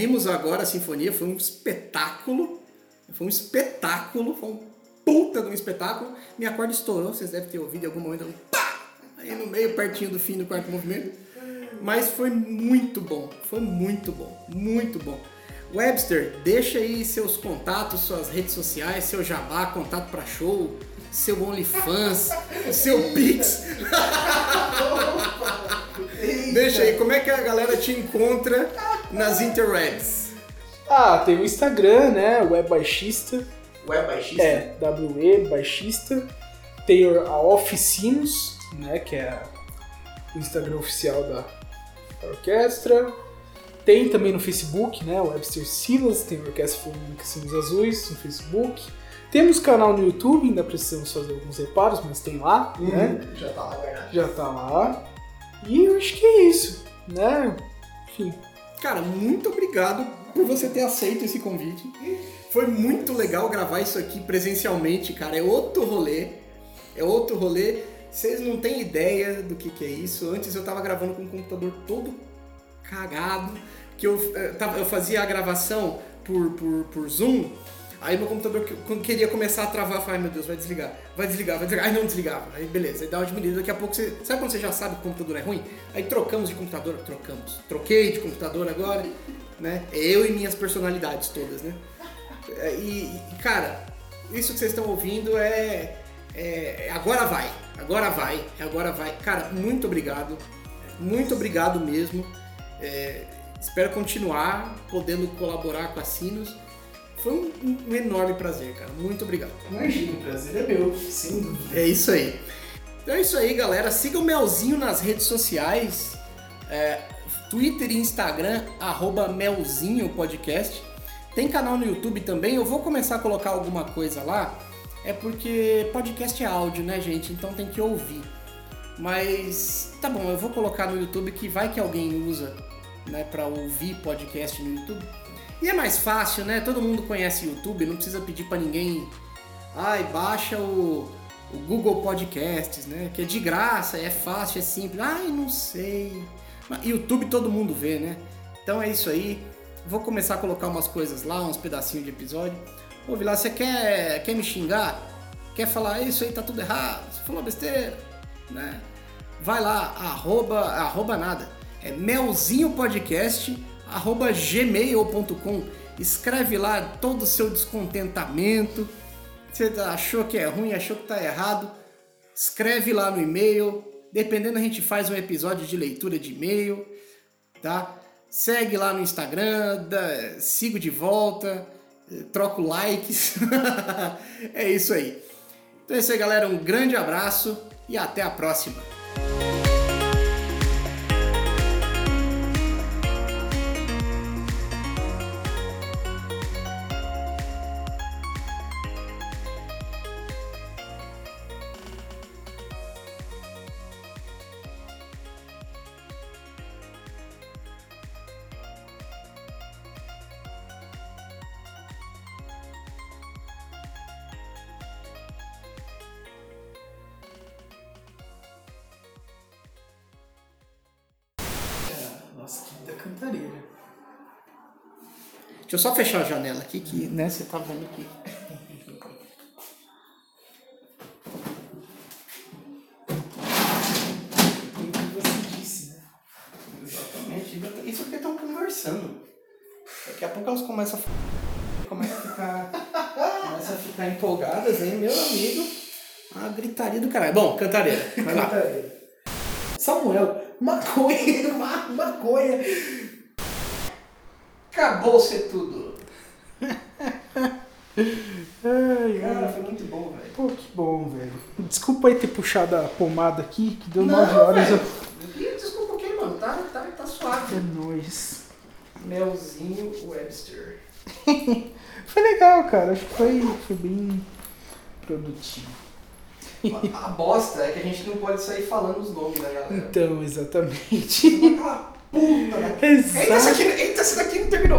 Ouvimos agora a sinfonia, foi um espetáculo. Foi um espetáculo, foi um puta de um espetáculo. Minha corda estourou, vocês devem ter ouvido em algum momento. Pá! Aí no meio, pertinho do fim do quarto movimento. Mas foi muito bom, foi muito bom, muito bom. Webster, deixa aí seus contatos, suas redes sociais, seu jabá, contato para show, seu OnlyFans, seu Pix. deixa aí, como é que a galera te encontra nas interwebs? Ah, tem o Instagram, né? Web Baixista. Web baixista? É, WE Baixista. Tem a Oficinos, né? Que é o Instagram oficial da, da orquestra. Tem também no Facebook, né? O Webster Silas, tem a Orquestra Sinos Azuis no Facebook. Temos canal no YouTube, ainda precisamos fazer alguns reparos, mas tem lá, né? Já tá lá guardado. Já tá lá. E eu acho que é isso, né? Enfim. Cara, muito obrigado por você ter aceito esse convite. Foi muito legal gravar isso aqui presencialmente, cara. É outro rolê. É outro rolê. Vocês não têm ideia do que, que é isso. Antes eu tava gravando com o computador todo cagado. Que eu, eh, eu fazia a gravação por, por, por Zoom. Aí meu computador queria começar a travar, eu falei, ai meu Deus, vai desligar, vai desligar, vai desligar. Aí não desligava. Aí beleza, aí dá uma diminuída. Daqui a pouco você. Sabe quando você já sabe que o computador é ruim? Aí trocamos de computador, trocamos. Troquei de computador agora, né? Eu e minhas personalidades todas, né? É, E, cara, isso que vocês estão ouvindo é, é- Agora vai, agora vai, agora vai. Cara, muito obrigado. Muito obrigado mesmo. É, espero continuar podendo colaborar com a Sinos. Foi um, um enorme prazer, cara. Muito obrigado. Imagina, o prazer é meu, sem dúvida. É isso aí. Então é isso aí, galera. Siga o Melzinho nas redes sociais. é, Twitter e Instagram, arroba Melzinho Podcast. Tem canal no YouTube também. Eu vou começar a colocar alguma coisa lá. É porque podcast é áudio, né, gente? Então tem que ouvir. Mas tá bom, eu vou colocar no YouTube que vai que alguém usa, né, para ouvir podcast no YouTube. E é mais fácil, né? Todo mundo conhece YouTube, não precisa pedir para ninguém. Ai, baixa o, o Google Podcasts, né? Que é de graça, é fácil, é simples. Ai, não sei. Mas YouTube todo mundo vê, né? Então é isso aí. Vou começar a colocar umas coisas lá, uns pedacinhos de episódio. Ouve lá, você quer, quer me xingar? Quer falar isso aí tá tudo errado? Você falou besteira, né? Vai lá, arroba, arroba nada. É melzinho podcast, arroba gmail.com. Escreve lá todo o seu descontentamento. Você achou que é ruim, achou que tá errado. Escreve lá no e-mail. Dependendo, a gente faz um episódio de leitura de e-mail, tá? Segue lá no Instagram, sigo de volta, troco likes. é isso aí. Então é isso aí, galera. Um grande abraço e até a próxima. Deixa eu só fechar a janela aqui, que né, você tá vendo aqui. Isso porque estão conversando. Daqui a pouco elas começam a, começam a ficar. começam a ficar empolgadas, hein, meu amigo? A gritaria do caralho. Bom, cantareira. Vai lá. Samuel, maconha, ma- maconha. Acabou ser tudo. Ai, Cara, foi muito bom, velho. Pô, que bom, velho. Desculpa aí ter puxado a pomada aqui, que deu 9 horas. Eu... Desculpa um pouquinho, mano. Tá, tá, tá suave. É nóis. Melzinho Webster. Foi legal, cara. Acho que foi, foi bem produtivo. A, bosta é que a gente não pode sair falando os nomes, né, galera? Então, exatamente. Aquela puta, né? Eita, essa Exato. aqui, eita, essa daqui não terminou.